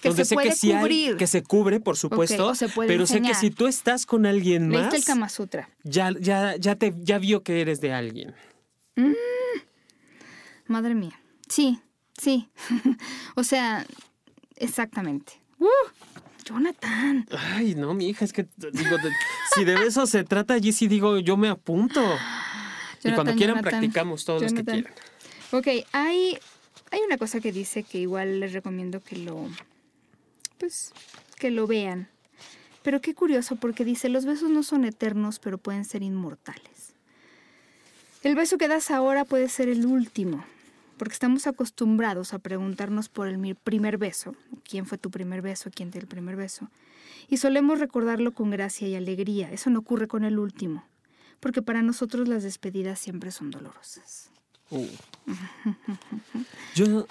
Que donde se sé que sí hay, cubrir. que se cubre, por supuesto, se pero sé que si tú estás con alguien más, Leíste el Kama Sutra. ya, ya, ya te, ya vio que eres de alguien. Madre mía. Sí, sí. o sea, exactamente. ¡Uh! Jonathan. Ay, no, mi hija, es que digo, de- si de besos se trata, allí sí digo, yo me apunto. y cuando Jonathan, quieran Jonathan, practicamos todos los que Jonathan. quieran. Ok, hay, hay una cosa que dice que igual les recomiendo que lo, pues, que lo vean. Pero qué curioso porque dice, los besos no son eternos, pero pueden ser inmortales. El beso que das ahora puede ser el último, porque estamos acostumbrados a preguntarnos por el primer beso, quién fue tu primer beso, quién te dio el primer beso, y solemos recordarlo con gracia y alegría. Eso no ocurre con el último, porque para nosotros las despedidas siempre son dolorosas. Uh. Yo,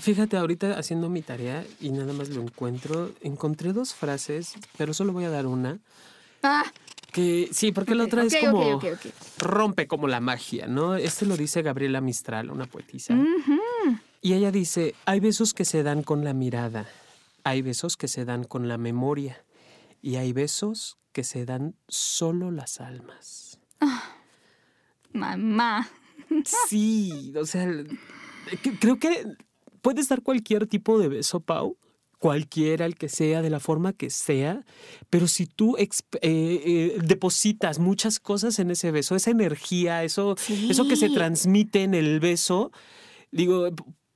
fíjate, ahorita haciendo mi tarea y nada más lo encuentro, encontré dos frases, pero solo voy a dar una. Ah, Que sí, porque la otra es como rompe como la magia, ¿no? Este lo dice Gabriela Mistral, una poetisa. Y ella dice, hay besos que se dan con la mirada, hay besos que se dan con la memoria y hay besos que se dan solo las almas. Mamá. Sí, o sea, creo que puedes dar cualquier tipo de beso, Pau, cualquiera, el que sea, de la forma que sea, pero si tú eh, eh, depositas muchas cosas en ese beso, esa energía, eso, eso que se transmite en el beso, digo,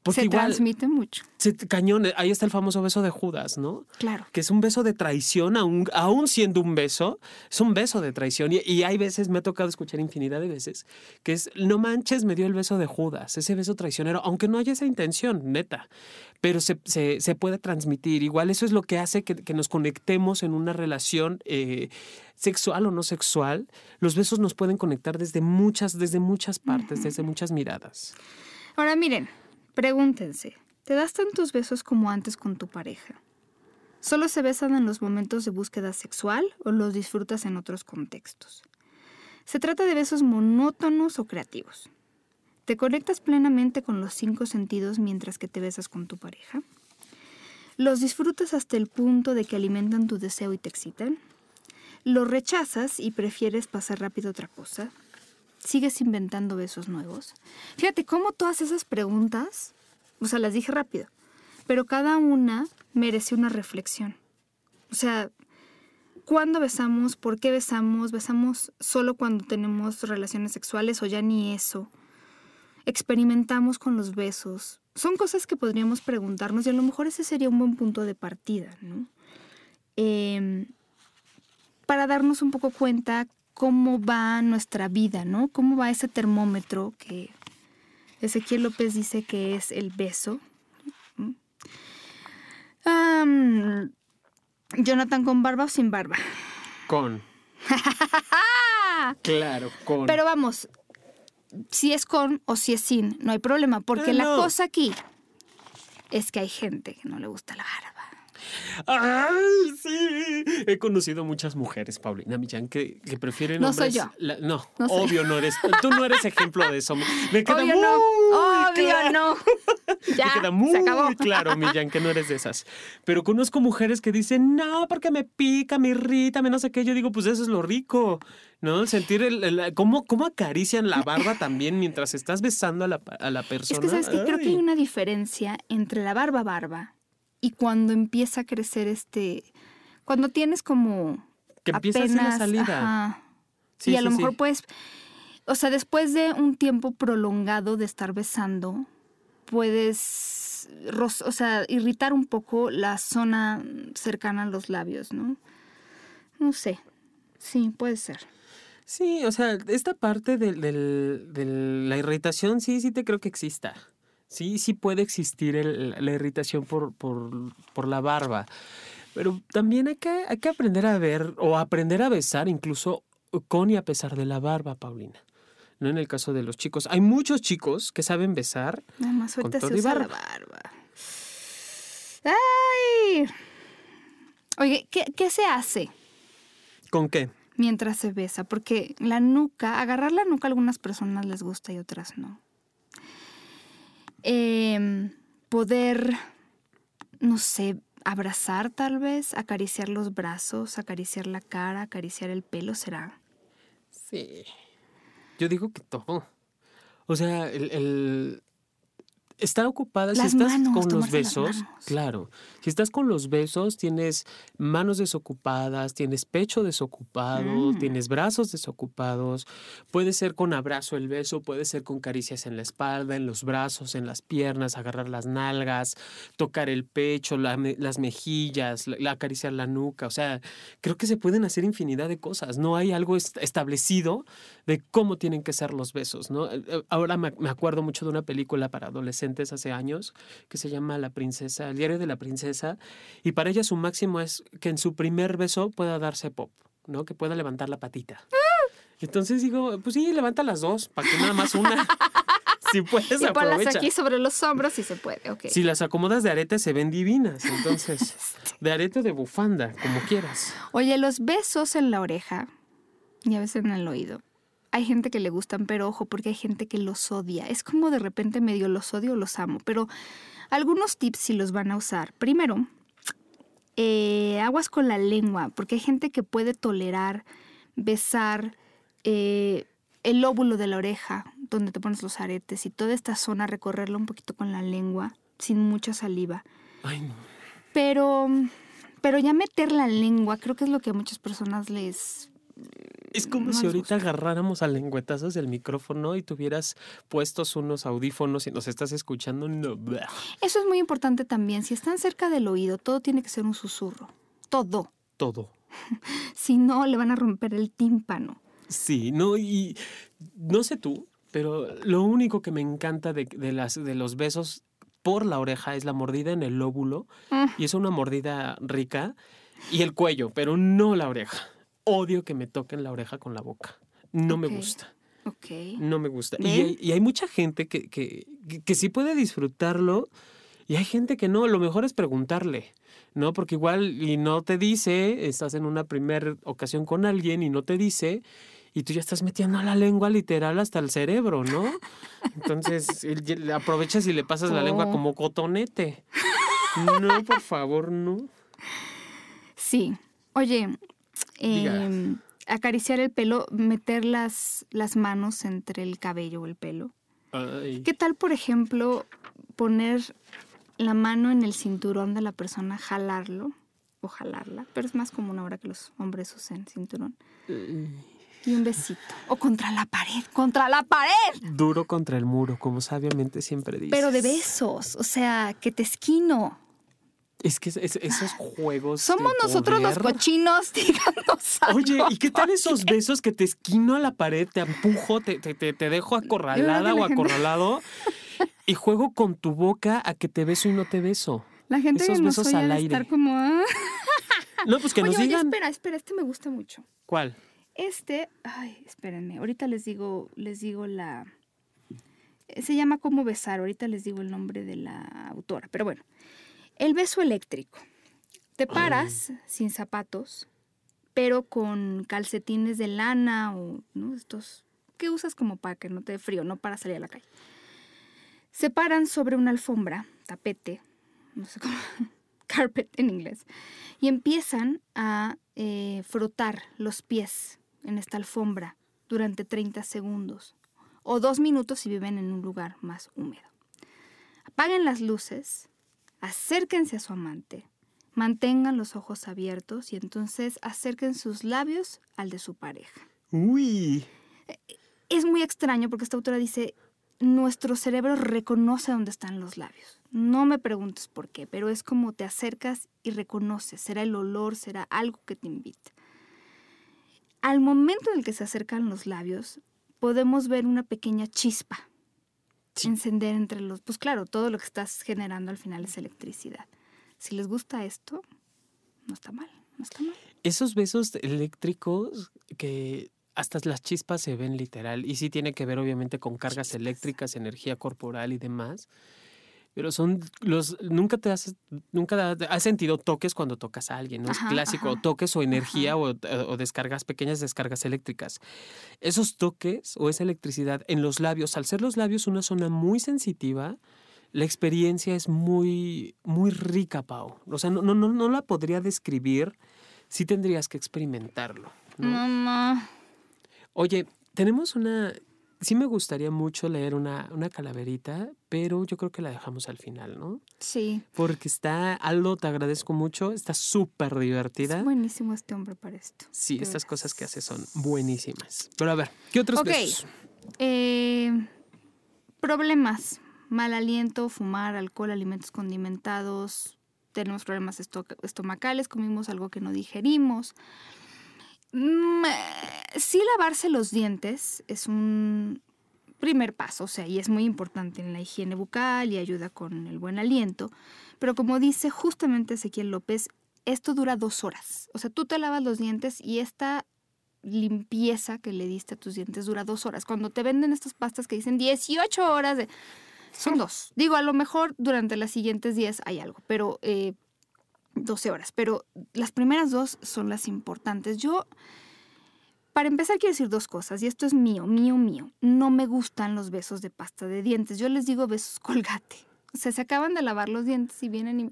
porque Se igual, transmite mucho. se- cañón, ahí está el famoso beso de Judas, ¿no? Claro. que es un beso de traición, aún, aún siendo un beso, es un beso de traición. Y, y hay veces, me ha tocado escuchar infinidad de veces, que es, no manches, me dio el beso de Judas, ese beso traicionero, aunque no haya esa intención, neta, pero se, se- se puede transmitir. Igual eso es lo que hace que, que nos conectemos en una relación eh, sexual o no sexual. Los besos nos pueden conectar desde muchas, desde muchas partes, desde muchas miradas. Ahora miren, pregúntense, ¿te das tantos besos como antes con tu pareja? ¿Solo se besan en los momentos de búsqueda sexual o los disfrutas en otros contextos? Se trata de besos monótonos o creativos. ¿Te conectas plenamente con los cinco sentidos mientras que te besas con tu pareja? ¿Los disfrutas hasta el punto de que alimentan tu deseo y te excitan? ¿Los rechazas y prefieres pasar rápido a otra cosa? ¿Sigues inventando besos nuevos? Fíjate cómo todas esas preguntas, o sea, las dije rápido, pero cada una merece una reflexión. O sea, ¿cuándo besamos? ¿Por qué besamos? ¿Besamos solo cuando tenemos relaciones sexuales o ya ni eso? ¿Experimentamos con los besos? Son cosas que podríamos preguntarnos y a lo mejor ese sería un buen punto de partida, ¿no? Em, para darnos un poco cuenta cómo va nuestra vida, ¿no? Cómo va ese termómetro que Ezequiel López dice que es el beso. Jonathan con barba o sin barba. Con. claro, con. Pero vamos, si es con o si es sin, no hay problema, porque la cosa aquí es que hay gente que no le gusta la barba. ¡Ay, sí! He conocido muchas mujeres, Paulina Millán, que, que prefieren no Soy yo. no, obvio no eres. Tú no eres ejemplo de eso. Me queda obvio muy no. Obvio no. Ya, me queda muy claro, Millán, que no eres de esas. Pero conozco mujeres que dicen, no, porque me pica, me irrita, me no sé qué. Yo digo, pues eso es lo rico. ¿no? Sentir el, cómo, cómo, acarician la barba también mientras estás besando a la, a la persona. Es que, ¿sabes que Creo que hay una diferencia entre la barba barba y cuando empieza a crecer este, cuando tienes como que empieza apenas, la salida. y a lo mejor puedes, o sea, después de un tiempo prolongado de estar besando, puedes, o sea, irritar un poco la zona cercana a los labios, ¿no? No sé. Sí, puede ser. Sí, o sea, esta parte de, de la irritación sí, sí te creo que exista. Sí, sí puede existir la irritación por, por, la barba. Pero también hay que, hay que aprender a ver o aprender a besar incluso con y a pesar de la barba, Paulina. No en el caso de los chicos. Hay muchos chicos que saben besar. Nada más con todo se barba. la barba. ¡Ay! Oye, ¿qué, ¿qué se hace? ¿Con qué? Mientras se besa. Porque la nuca, agarrar la nuca a algunas personas les gusta y otras no. Em, poder, no sé, abrazar tal vez, acariciar los brazos, acariciar la cara, acariciar el pelo, ¿será? Sí. Yo digo que todo. O sea, el, Está ocupada, si estás con los besos, claro, si estás con los besos, tienes manos desocupadas, tienes pecho desocupado, mm. tienes brazos desocupados, puede ser con abrazo el beso, puede ser con caricias en la espalda, en los brazos, en las piernas, agarrar las nalgas, tocar el pecho, las mejillas, la, acariciar la nuca, o sea, creo que se pueden hacer infinidad de cosas, no hay algo establecido de cómo tienen que ser los besos, ¿no? Eh, eh, ahora me acuerdo mucho de una película para adolescentes hace años que se llama La Princesa, el diario de la princesa, y para ella su máximo es que en su primer beso pueda darse pop, ¿no? Que pueda levantar la patita. Entonces digo, pues sí, levanta las dos, para que nada más una. si puedes, y aprovecha. aquí sobre los hombros si se puede, ok. Si las acomodas de arete se ven divinas, entonces, de arete o de bufanda, como quieras. Oye, los besos en la oreja y a veces en el oído hay gente que le gustan, pero ojo, porque hay gente que los odia. Es como de repente medio los odio o los amo. Pero algunos tips si los van a usar. Primero, eh, aguas con la lengua, porque hay gente que puede tolerar besar eh, el lóbulo de la oreja, donde te pones los aretes, y toda esta zona recorrerla un poquito con la lengua, sin mucha saliva. Ay, no. Pero, pero ya meter la lengua, creo que es lo que a muchas personas les es como si ahorita agarráramos a lengüetazos el micrófono y tuvieras puestos unos audífonos y nos estás escuchando. No. Eso es muy importante también. Si están cerca del oído, todo tiene que ser un susurro. Todo. Todo. si no, le van a romper el tímpano. Sí, no, y no sé tú, pero lo único que me encanta de, las, de los besos por la oreja es la mordida en el lóbulo. Mm. Y es una mordida rica. Y el cuello, pero no la oreja odio que me toquen la oreja con la boca. No me gusta. Ok. No me gusta. Y hay, mucha gente que, que, que, sí puede disfrutarlo y hay gente que no. Lo mejor es preguntarle, ¿no? Porque igual y no te dice, estás en una primera ocasión con alguien y no te dice y tú ya estás metiendo la lengua literal hasta el cerebro, ¿no? Entonces aprovechas y le pasas la lengua oh. como cotonete. No, por favor, no. Sí. Oye, Em, acariciar el pelo, meter las, las manos entre el cabello o el pelo. ¿Qué tal, por ejemplo, poner la mano en el cinturón de la persona, jalarlo o jalarla? Pero es más común ahora que los hombres usen cinturón. Y un besito. O contra la pared, contra la pared. Duro contra el muro, como sabiamente siempre dices. Pero de besos, o sea, que te esquino. Es que esos juegos. Somos nosotros los cochinos, díganos. Oye, ¿y qué tal esos besos que te esquino a la pared, te empujo, te, te, te dejo acorralada o acorralado y juego con tu boca a que te beso y no te beso? La gente Esos que nos besos oye al aire. estar como... "Ah". No, pues que oye, nos oye, digan. espera, espera, este me gusta mucho. ¿Cuál? Este, ay, espérenme, ahorita les digo, les digo la... Se llama Cómo besar, ahorita les digo el nombre de la autora, pero bueno. El beso eléctrico. Te paras sin zapatos, pero con calcetines de lana o ¿no? estos que usas como para que no te dé frío, no para salir a la calle. Se paran sobre una alfombra, tapete, no sé cómo, carpet en inglés, y empiezan a eh, frotar los pies en esta alfombra durante 30 segundos o dos minutos si viven en un lugar más húmedo. Apaguen las luces, acérquense a su amante, mantengan los ojos abiertos y entonces acerquen sus labios al de su pareja. Uy. Es muy extraño porque esta autora dice, nuestro cerebro reconoce dónde están los labios. No me preguntes por qué, pero es como te acercas y reconoces. Será el olor, será algo que te invita. Al momento en el que se acercan los labios, podemos ver una pequeña chispa Sí. encender entre los... Pues claro, todo lo que estás generando al final es electricidad. Si les gusta esto, no está mal, no está mal. Esos besos eléctricos que hasta las chispas se ven literal y sí tiene que ver obviamente con cargas Chispas. eléctricas, energía corporal y demás. Pero son los nunca te has nunca has sentido toques cuando tocas a alguien, ¿no? Ajá, es clásico, ajá, toques o energía o, o descargas pequeñas descargas eléctricas. Esos toques o esa electricidad en los labios, al ser los labios una zona muy sensitiva, la experiencia es muy muy rica, Pau. O sea, no no no, no la podría describir, sí tendrías que experimentarlo. ¿no? Mamá. Oye, tenemos una. Sí me gustaría mucho leer una, una calaverita, pero yo creo que la dejamos al final, ¿no? Sí, Porque está, Aldo, te agradezco mucho, está súper divertida. es buenísimo este hombre para esto. Sí, estas cosas que hace son buenísimas. Pero a ver, ¿qué otros Ok. Eh, problemas. Mal aliento, fumar, alcohol, alimentos condimentados. Tenemos problemas esto- estomacales, comimos algo que no digerimos. Mm, sí lavarse los dientes es un primer paso, o sea, y es muy importante en la higiene bucal y ayuda con el buen aliento. Pero como dice justamente Ezequiel López, esto dura dos horas. O sea, tú te lavas los dientes y esta limpieza que le diste a tus dientes dura dos horas. Cuando te venden estas pastas que dicen 18 horas, de... son dos. Digo, a lo mejor durante las siguientes 10 hay algo, pero eh, 12 horas. Pero las primeras dos son las importantes. Yo, para empezar, quiero decir dos cosas, y esto es mío, mío, mío. No me gustan los besos de pasta de dientes. Yo les digo besos colgate. O sea, se acaban de lavar los dientes y vienen y...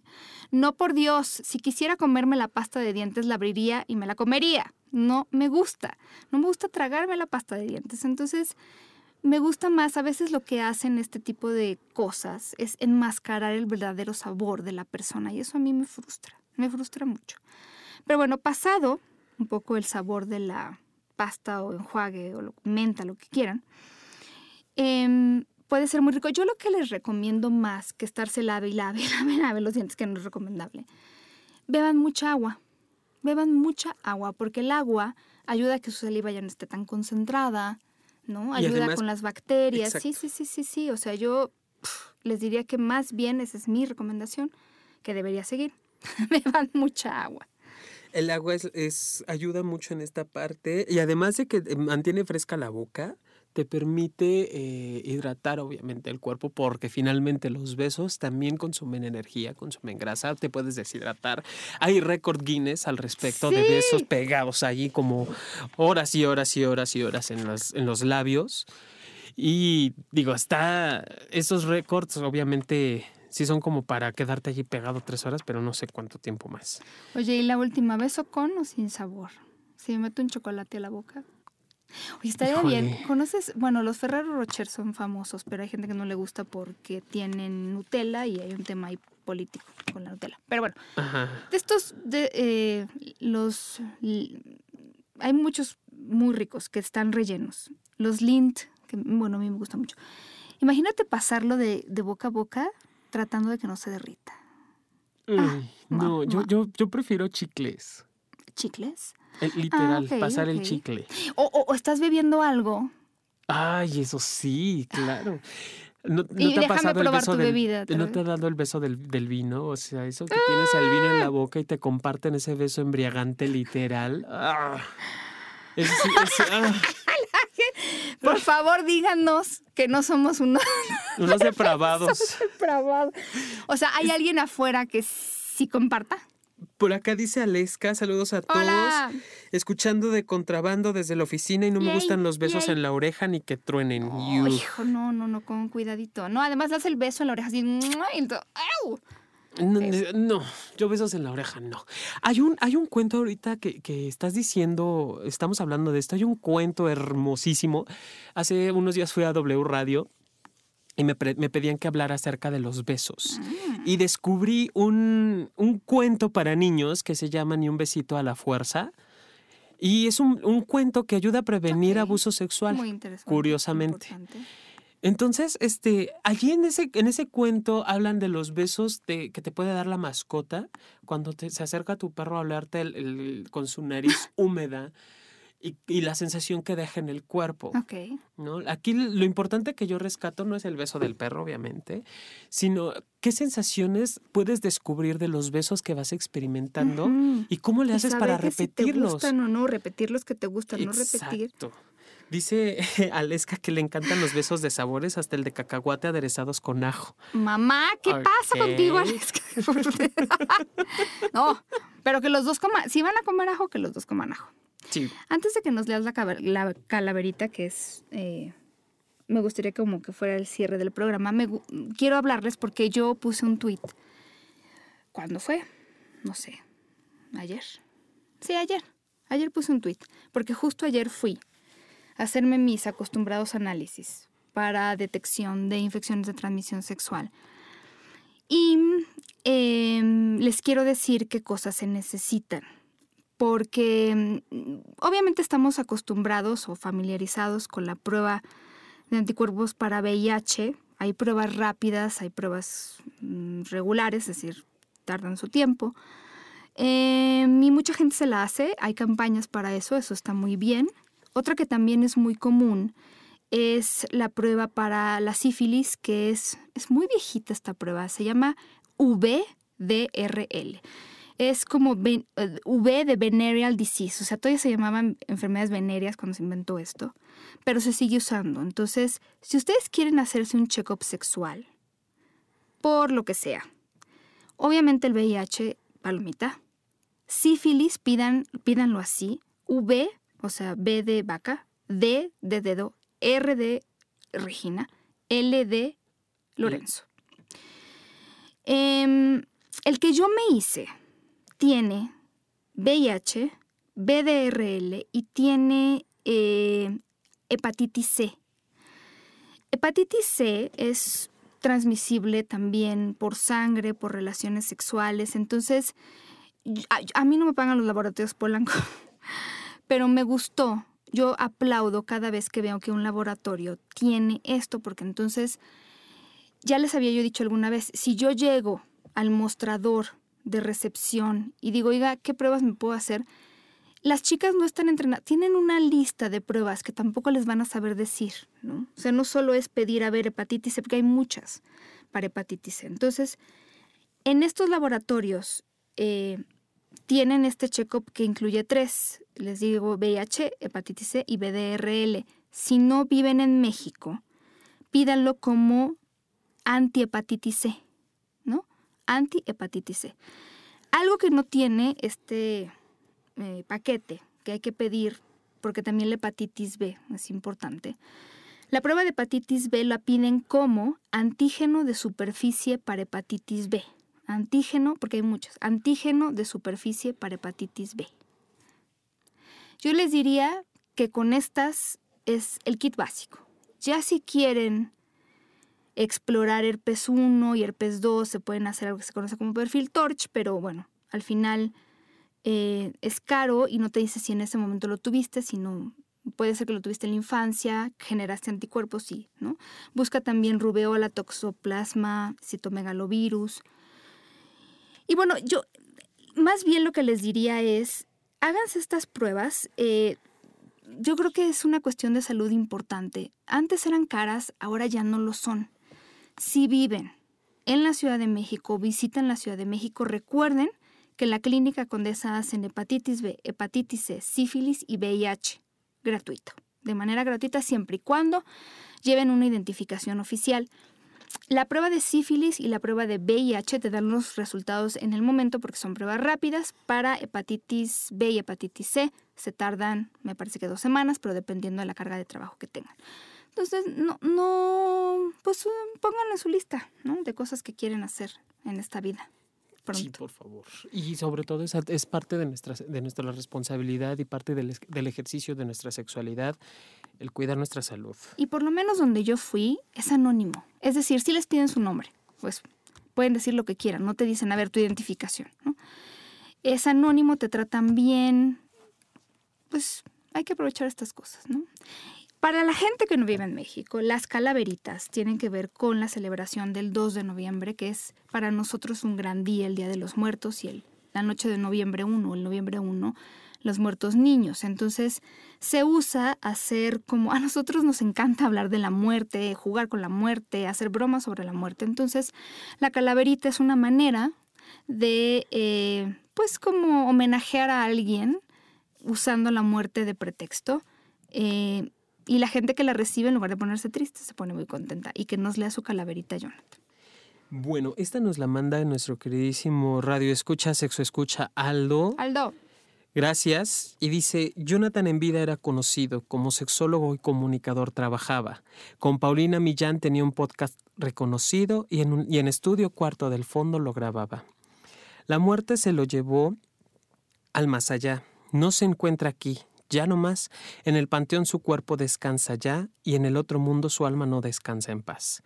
No, por Dios, si quisiera comerme la pasta de dientes, la abriría y me la comería. No me gusta. No me gusta tragarme la pasta de dientes. Entonces, me gusta más, a veces lo que hacen este tipo de cosas es enmascarar el verdadero sabor de la persona y eso a mí me frustra, me frustra mucho. Pero bueno, pasado un poco el sabor de la pasta o enjuague o lo- menta, lo que quieran, em, puede ser muy rico. Yo lo que les recomiendo más que estarse lave y lave, lave, lave los dientes, que no es recomendable, beban mucha agua. Beban mucha agua, porque el agua ayuda a que su saliva ya no esté tan concentrada, ¿no? Y Ayuda además- con las bacterias. Sí, Exacto. sí, sí, sí, sí. O sea, yo les diría que más bien esa es mi recomendación que debería seguir. Beban mucha agua. El agua es, es- ayuda mucho en esta parte y además de que eh, mantiene fresca la boca, te permite eh, hidratar obviamente el cuerpo porque finalmente los besos también consumen energía, consumen grasa, te puedes deshidratar. Hay récord Guinness al respecto de besos pegados allí como horas y horas y horas y horas en los, en los labios. Y digo, está, esos récords obviamente sí son como para quedarte allí pegado tres horas, pero no sé cuánto tiempo más. Oye, ¿y la última, beso con o sin sabor? Si me meto un chocolate a la boca. Oye, estaría bien. ¿Conoces? Bueno, los Ferrero Rocher son famosos, pero hay gente que no le gusta porque tienen Nutella y hay un tema ahí político con la Nutella. Pero bueno, Ajá. de estos, de eh, los. Hay muchos muy ricos que están rellenos. Los Lindt, que bueno, a mí me gusta mucho. Imagínate pasarlo de, de boca a boca tratando de que no se derrita. Ay, no, yo, ma- yo, yo prefiero chicles. ¿Chicles? El- literal, pasar el chicle. O, o- o estás bebiendo algo. Ay, eso sí, claro. ¿No, te ha pasado el beso del, ¿No te ha dado el beso del, vino? O sea, eso que tienes el vino en la boca y te comparten ese beso embriagante literal. Ah. Ah. Por favor, díganos que no somos unos, unos depravados. O sea, ¿hay alguien afuera que sí comparta? Por acá dice Aleska, saludos a todos. Escuchando de contrabando desde la oficina y no me gustan los besos en la oreja ni que truenen. hijo, no, no, no, con cuidadito. No, además das el beso en la oreja así. No, yo besos en la oreja, no. Hay un, hay un cuento ahorita que, que, estás diciendo, estamos hablando de esto, hay un cuento hermosísimo. Hace unos días fui a W Radio y me, pedían que hablara acerca de los besos. Ah. Y descubrí un, un, cuento para niños que se llama Ni un besito a la fuerza. Y es un, un cuento que ayuda a prevenir abuso sexual. Muy interesante. Curiosamente. Entonces, este, allí en ese, en ese cuento hablan de los besos de, que te puede dar la mascota cuando te, se acerca tu perro a hablarte el, con su nariz húmeda y, la sensación que deja en el cuerpo. ¿no? Aquí lo importante que yo rescato no es el beso del perro, obviamente, sino qué sensaciones puedes descubrir de los besos que vas experimentando y cómo le haces para repetirlos. Si te gustan o no, repetir los que te gustan, no repetir. Dice Aleska que le encantan los besos de sabores, hasta el de cacahuate aderezados con ajo. Mamá, ¿qué pasa contigo, Aleska? no, pero que los dos coman, si van a comer ajo, que los dos coman ajo. Antes de que nos leas la, calaverita, que es... Eh, me gustaría como que fuera el cierre del programa, me, quiero hablarles porque yo puse un tweet. ¿Cuándo fue? No sé. ¿Ayer? Sí, ayer. Ayer puse un tweet. Porque justo ayer fui hacerme mis acostumbrados análisis para detección de infecciones de transmisión sexual. Y em, les quiero decir qué cosas se necesitan porque mm, obviamente estamos acostumbrados o familiarizados con la prueba de anticuerpos para VIH. Hay pruebas rápidas, hay pruebas mm, regulares, es decir, tardan su tiempo. Em, y mucha gente se la hace, hay campañas para eso, eso está muy bien. Otra que también es muy común es la prueba para la sífilis, que es, es muy viejita esta prueba, se llama VDRL es como V de venereal disease, o sea, todavía se llamaban enfermedades venéreas cuando se inventó esto, pero se sigue usando. Entonces, si ustedes quieren hacerse un check-up sexual, por lo que sea, obviamente el VIH, palomita, sífilis, pidan, pídanlo así, V, o sea, B de vaca, D de dedo, R de Regina, L de Lorenzo. Em, el que yo me hice tiene VIH, BDRL y tiene eh, hepatitis C. Hepatitis C es transmisible también por sangre, por relaciones sexuales. Entonces, a, mí no me pagan los laboratorios Polanco, pero me gustó. Yo aplaudo cada vez que veo que un laboratorio tiene esto, porque entonces, ya les había yo dicho alguna vez, si yo llego al mostrador de recepción y digo, oiga, ¿qué pruebas me puedo hacer? Las chicas no están entrenadas, tienen una lista de pruebas que tampoco les van a saber decir, ¿no? O sea, no solo es pedir a ver hepatitis C, porque hay muchas para hepatitis C. Entonces, en estos laboratorios eh, tienen este check-up que incluye tres, les digo VIH, hepatitis C y BDRL. Si no viven en México, pídanlo como antihepatitis C antihepatitis C. Algo que no tiene este eh, paquete que hay que pedir, porque también la hepatitis B es importante. La prueba de hepatitis B la piden como antígeno de superficie para hepatitis B. Antígeno, porque hay muchos, antígeno de superficie para hepatitis B. Yo les diría que con estas es el kit básico. Ya si quieren explorar herpes 1 y herpes 2, se pueden hacer algo que se conoce como perfil torch, pero bueno, al final eh, es caro y no te dice si en ese momento lo tuviste, sino puede ser que lo tuviste en la infancia, generaste anticuerpos, sí, ¿no? Busca también rubeola, toxoplasma, citomegalovirus. Y bueno, yo más bien lo que les diría es, háganse estas pruebas. Eh, yo creo que es una cuestión de salud importante. Antes eran caras, ahora ya no lo son. Si viven en la Ciudad de México, visitan la Ciudad de México, recuerden que la Clínica Condesa hacen hepatitis B, hepatitis C, sífilis y VIH gratuito, de manera gratuita siempre y cuando lleven una identificación oficial. La prueba de sífilis y la prueba de VIH te dan los resultados en el momento porque son pruebas rápidas. Para hepatitis B y hepatitis C se tardan, me parece que dos semanas, pero dependiendo de la carga de trabajo que tengan. Entonces, no, no, pues pongan en su lista. De cosas que quieren hacer en esta vida. Sí, por favor. Y sobre todo es, es parte de nuestra, de nuestra responsabilidad y parte del, ejercicio de nuestra sexualidad, el cuidar nuestra salud. Y por lo menos donde yo fui es anónimo. Es decir, si les piden su nombre, pues pueden decir lo que quieran, no te dicen, a ver, tu identificación. Es anónimo, te tratan bien, pues hay que aprovechar estas cosas, ¿no? Para la gente que no vive en México, las calaveritas tienen que ver con la celebración del 2 de noviembre, que es para nosotros un gran día, el Día de los Muertos, y el, la noche de noviembre 1, el noviembre 1, los muertos niños. Entonces se usa hacer como a nosotros nos encanta hablar de la muerte, jugar con la muerte, hacer bromas sobre la muerte. Entonces la calaverita es una manera de, eh, pues como homenajear a alguien usando la muerte de pretexto. Eh, y la gente que la recibe, en lugar de ponerse triste, se pone muy contenta. Y que nos lea su calaverita, Jonathan. Bueno, esta nos la manda nuestro queridísimo Radio Escucha, Sexo Escucha, Aldo. Aldo. Gracias. Y dice, Jonathan en vida era conocido, como sexólogo y comunicador trabajaba. Con Paulina Millán tenía un podcast reconocido y en, y en estudio cuarto del fondo lo grababa. La muerte se lo llevó al más allá. No se encuentra aquí, ya no más, en el panteón su cuerpo descansa ya y en el otro mundo su alma no descansa en paz.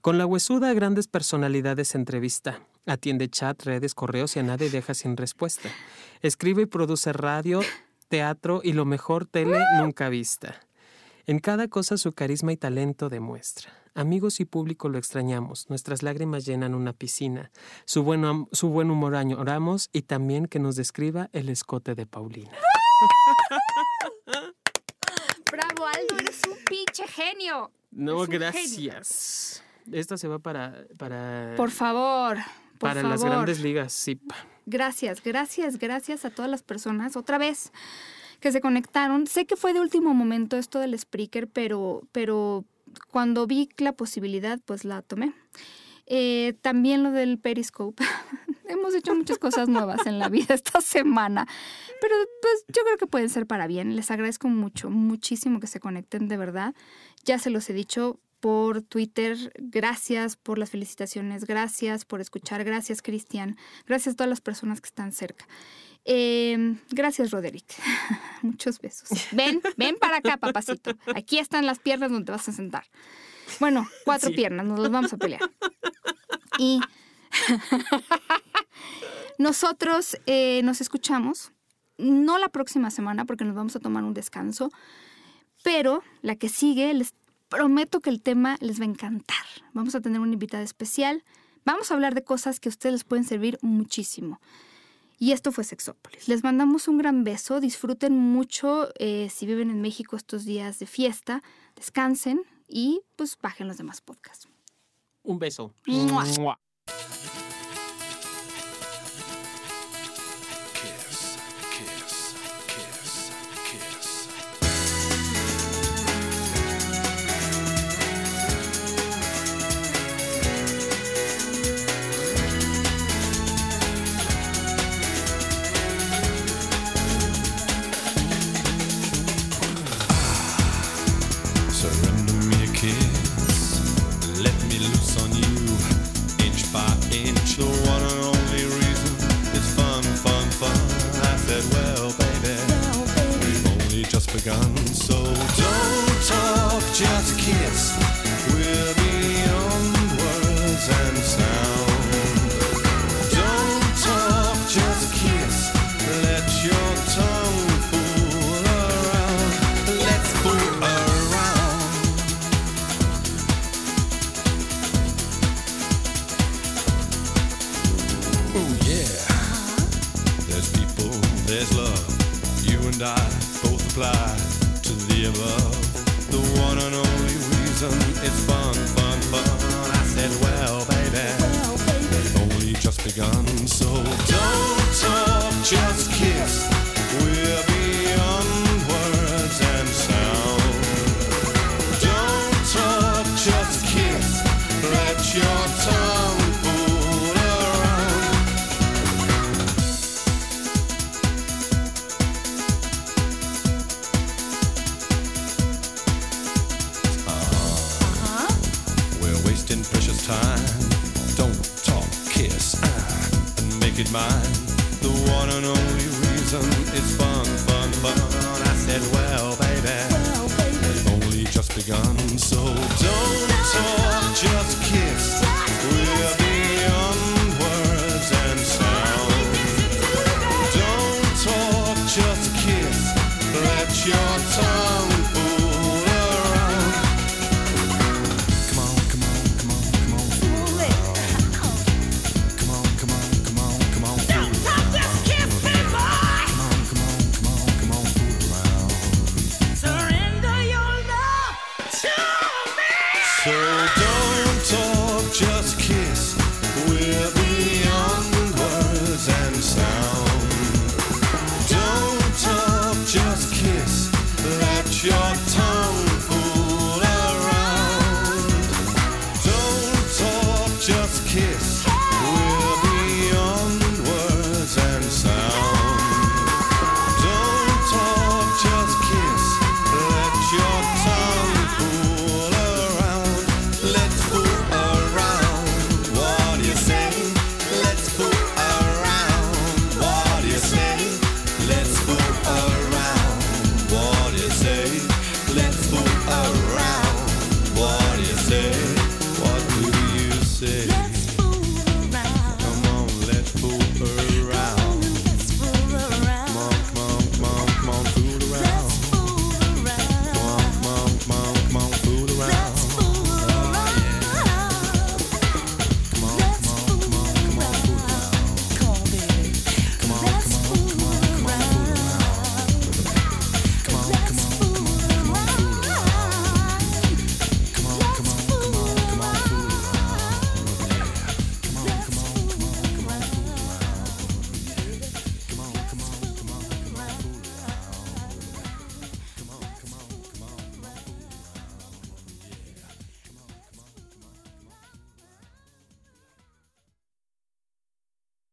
Con la huesuda grandes personalidades entrevista. Atiende chat, redes, correos y a nadie deja sin respuesta. Escribe y produce radio, teatro y lo mejor tele nunca vista. En cada cosa su carisma y talento demuestra. Amigos y público lo extrañamos, nuestras lágrimas llenan una piscina. Su buen, su buen humor añoramos y también que nos describa el escote de Paulina. Bravo, Aldo, eres un pinche genio. No, gracias. Esta se va para. para por favor. Para las grandes ligas, sí. Gracias, gracias, gracias a todas las personas. Otra vez que se conectaron. Sé que fue de último momento esto del Spreaker, pero, pero cuando vi la posibilidad, pues la tomé. Eh, también lo del Periscope. Hemos hecho muchas cosas nuevas en la vida esta semana, pero pues yo creo que pueden ser para bien. Les agradezco mucho, muchísimo que se conecten de verdad. Ya se los he dicho por Twitter. Gracias por las felicitaciones, gracias por escuchar, gracias Cristian, gracias a todas las personas que están cerca. Em, gracias, Roderick. Muchos besos. Ven, ven para acá, papacito. Aquí están las piernas donde te vas a sentar. Bueno, cuatro piernas, nos las vamos a pelear. Y nosotros eh, nos escuchamos, no la próxima semana porque nos vamos a tomar un descanso, pero la que sigue, les prometo que el tema les va a encantar. Vamos a tener una invitada especial, vamos a hablar de cosas que a ustedes les pueden servir muchísimo. Y esto fue Sexópolis. Les mandamos un gran beso, disfruten mucho eh, si viven en México estos días de fiesta, descansen y pues bajen los demás podcasts. Un beso. above. The your time.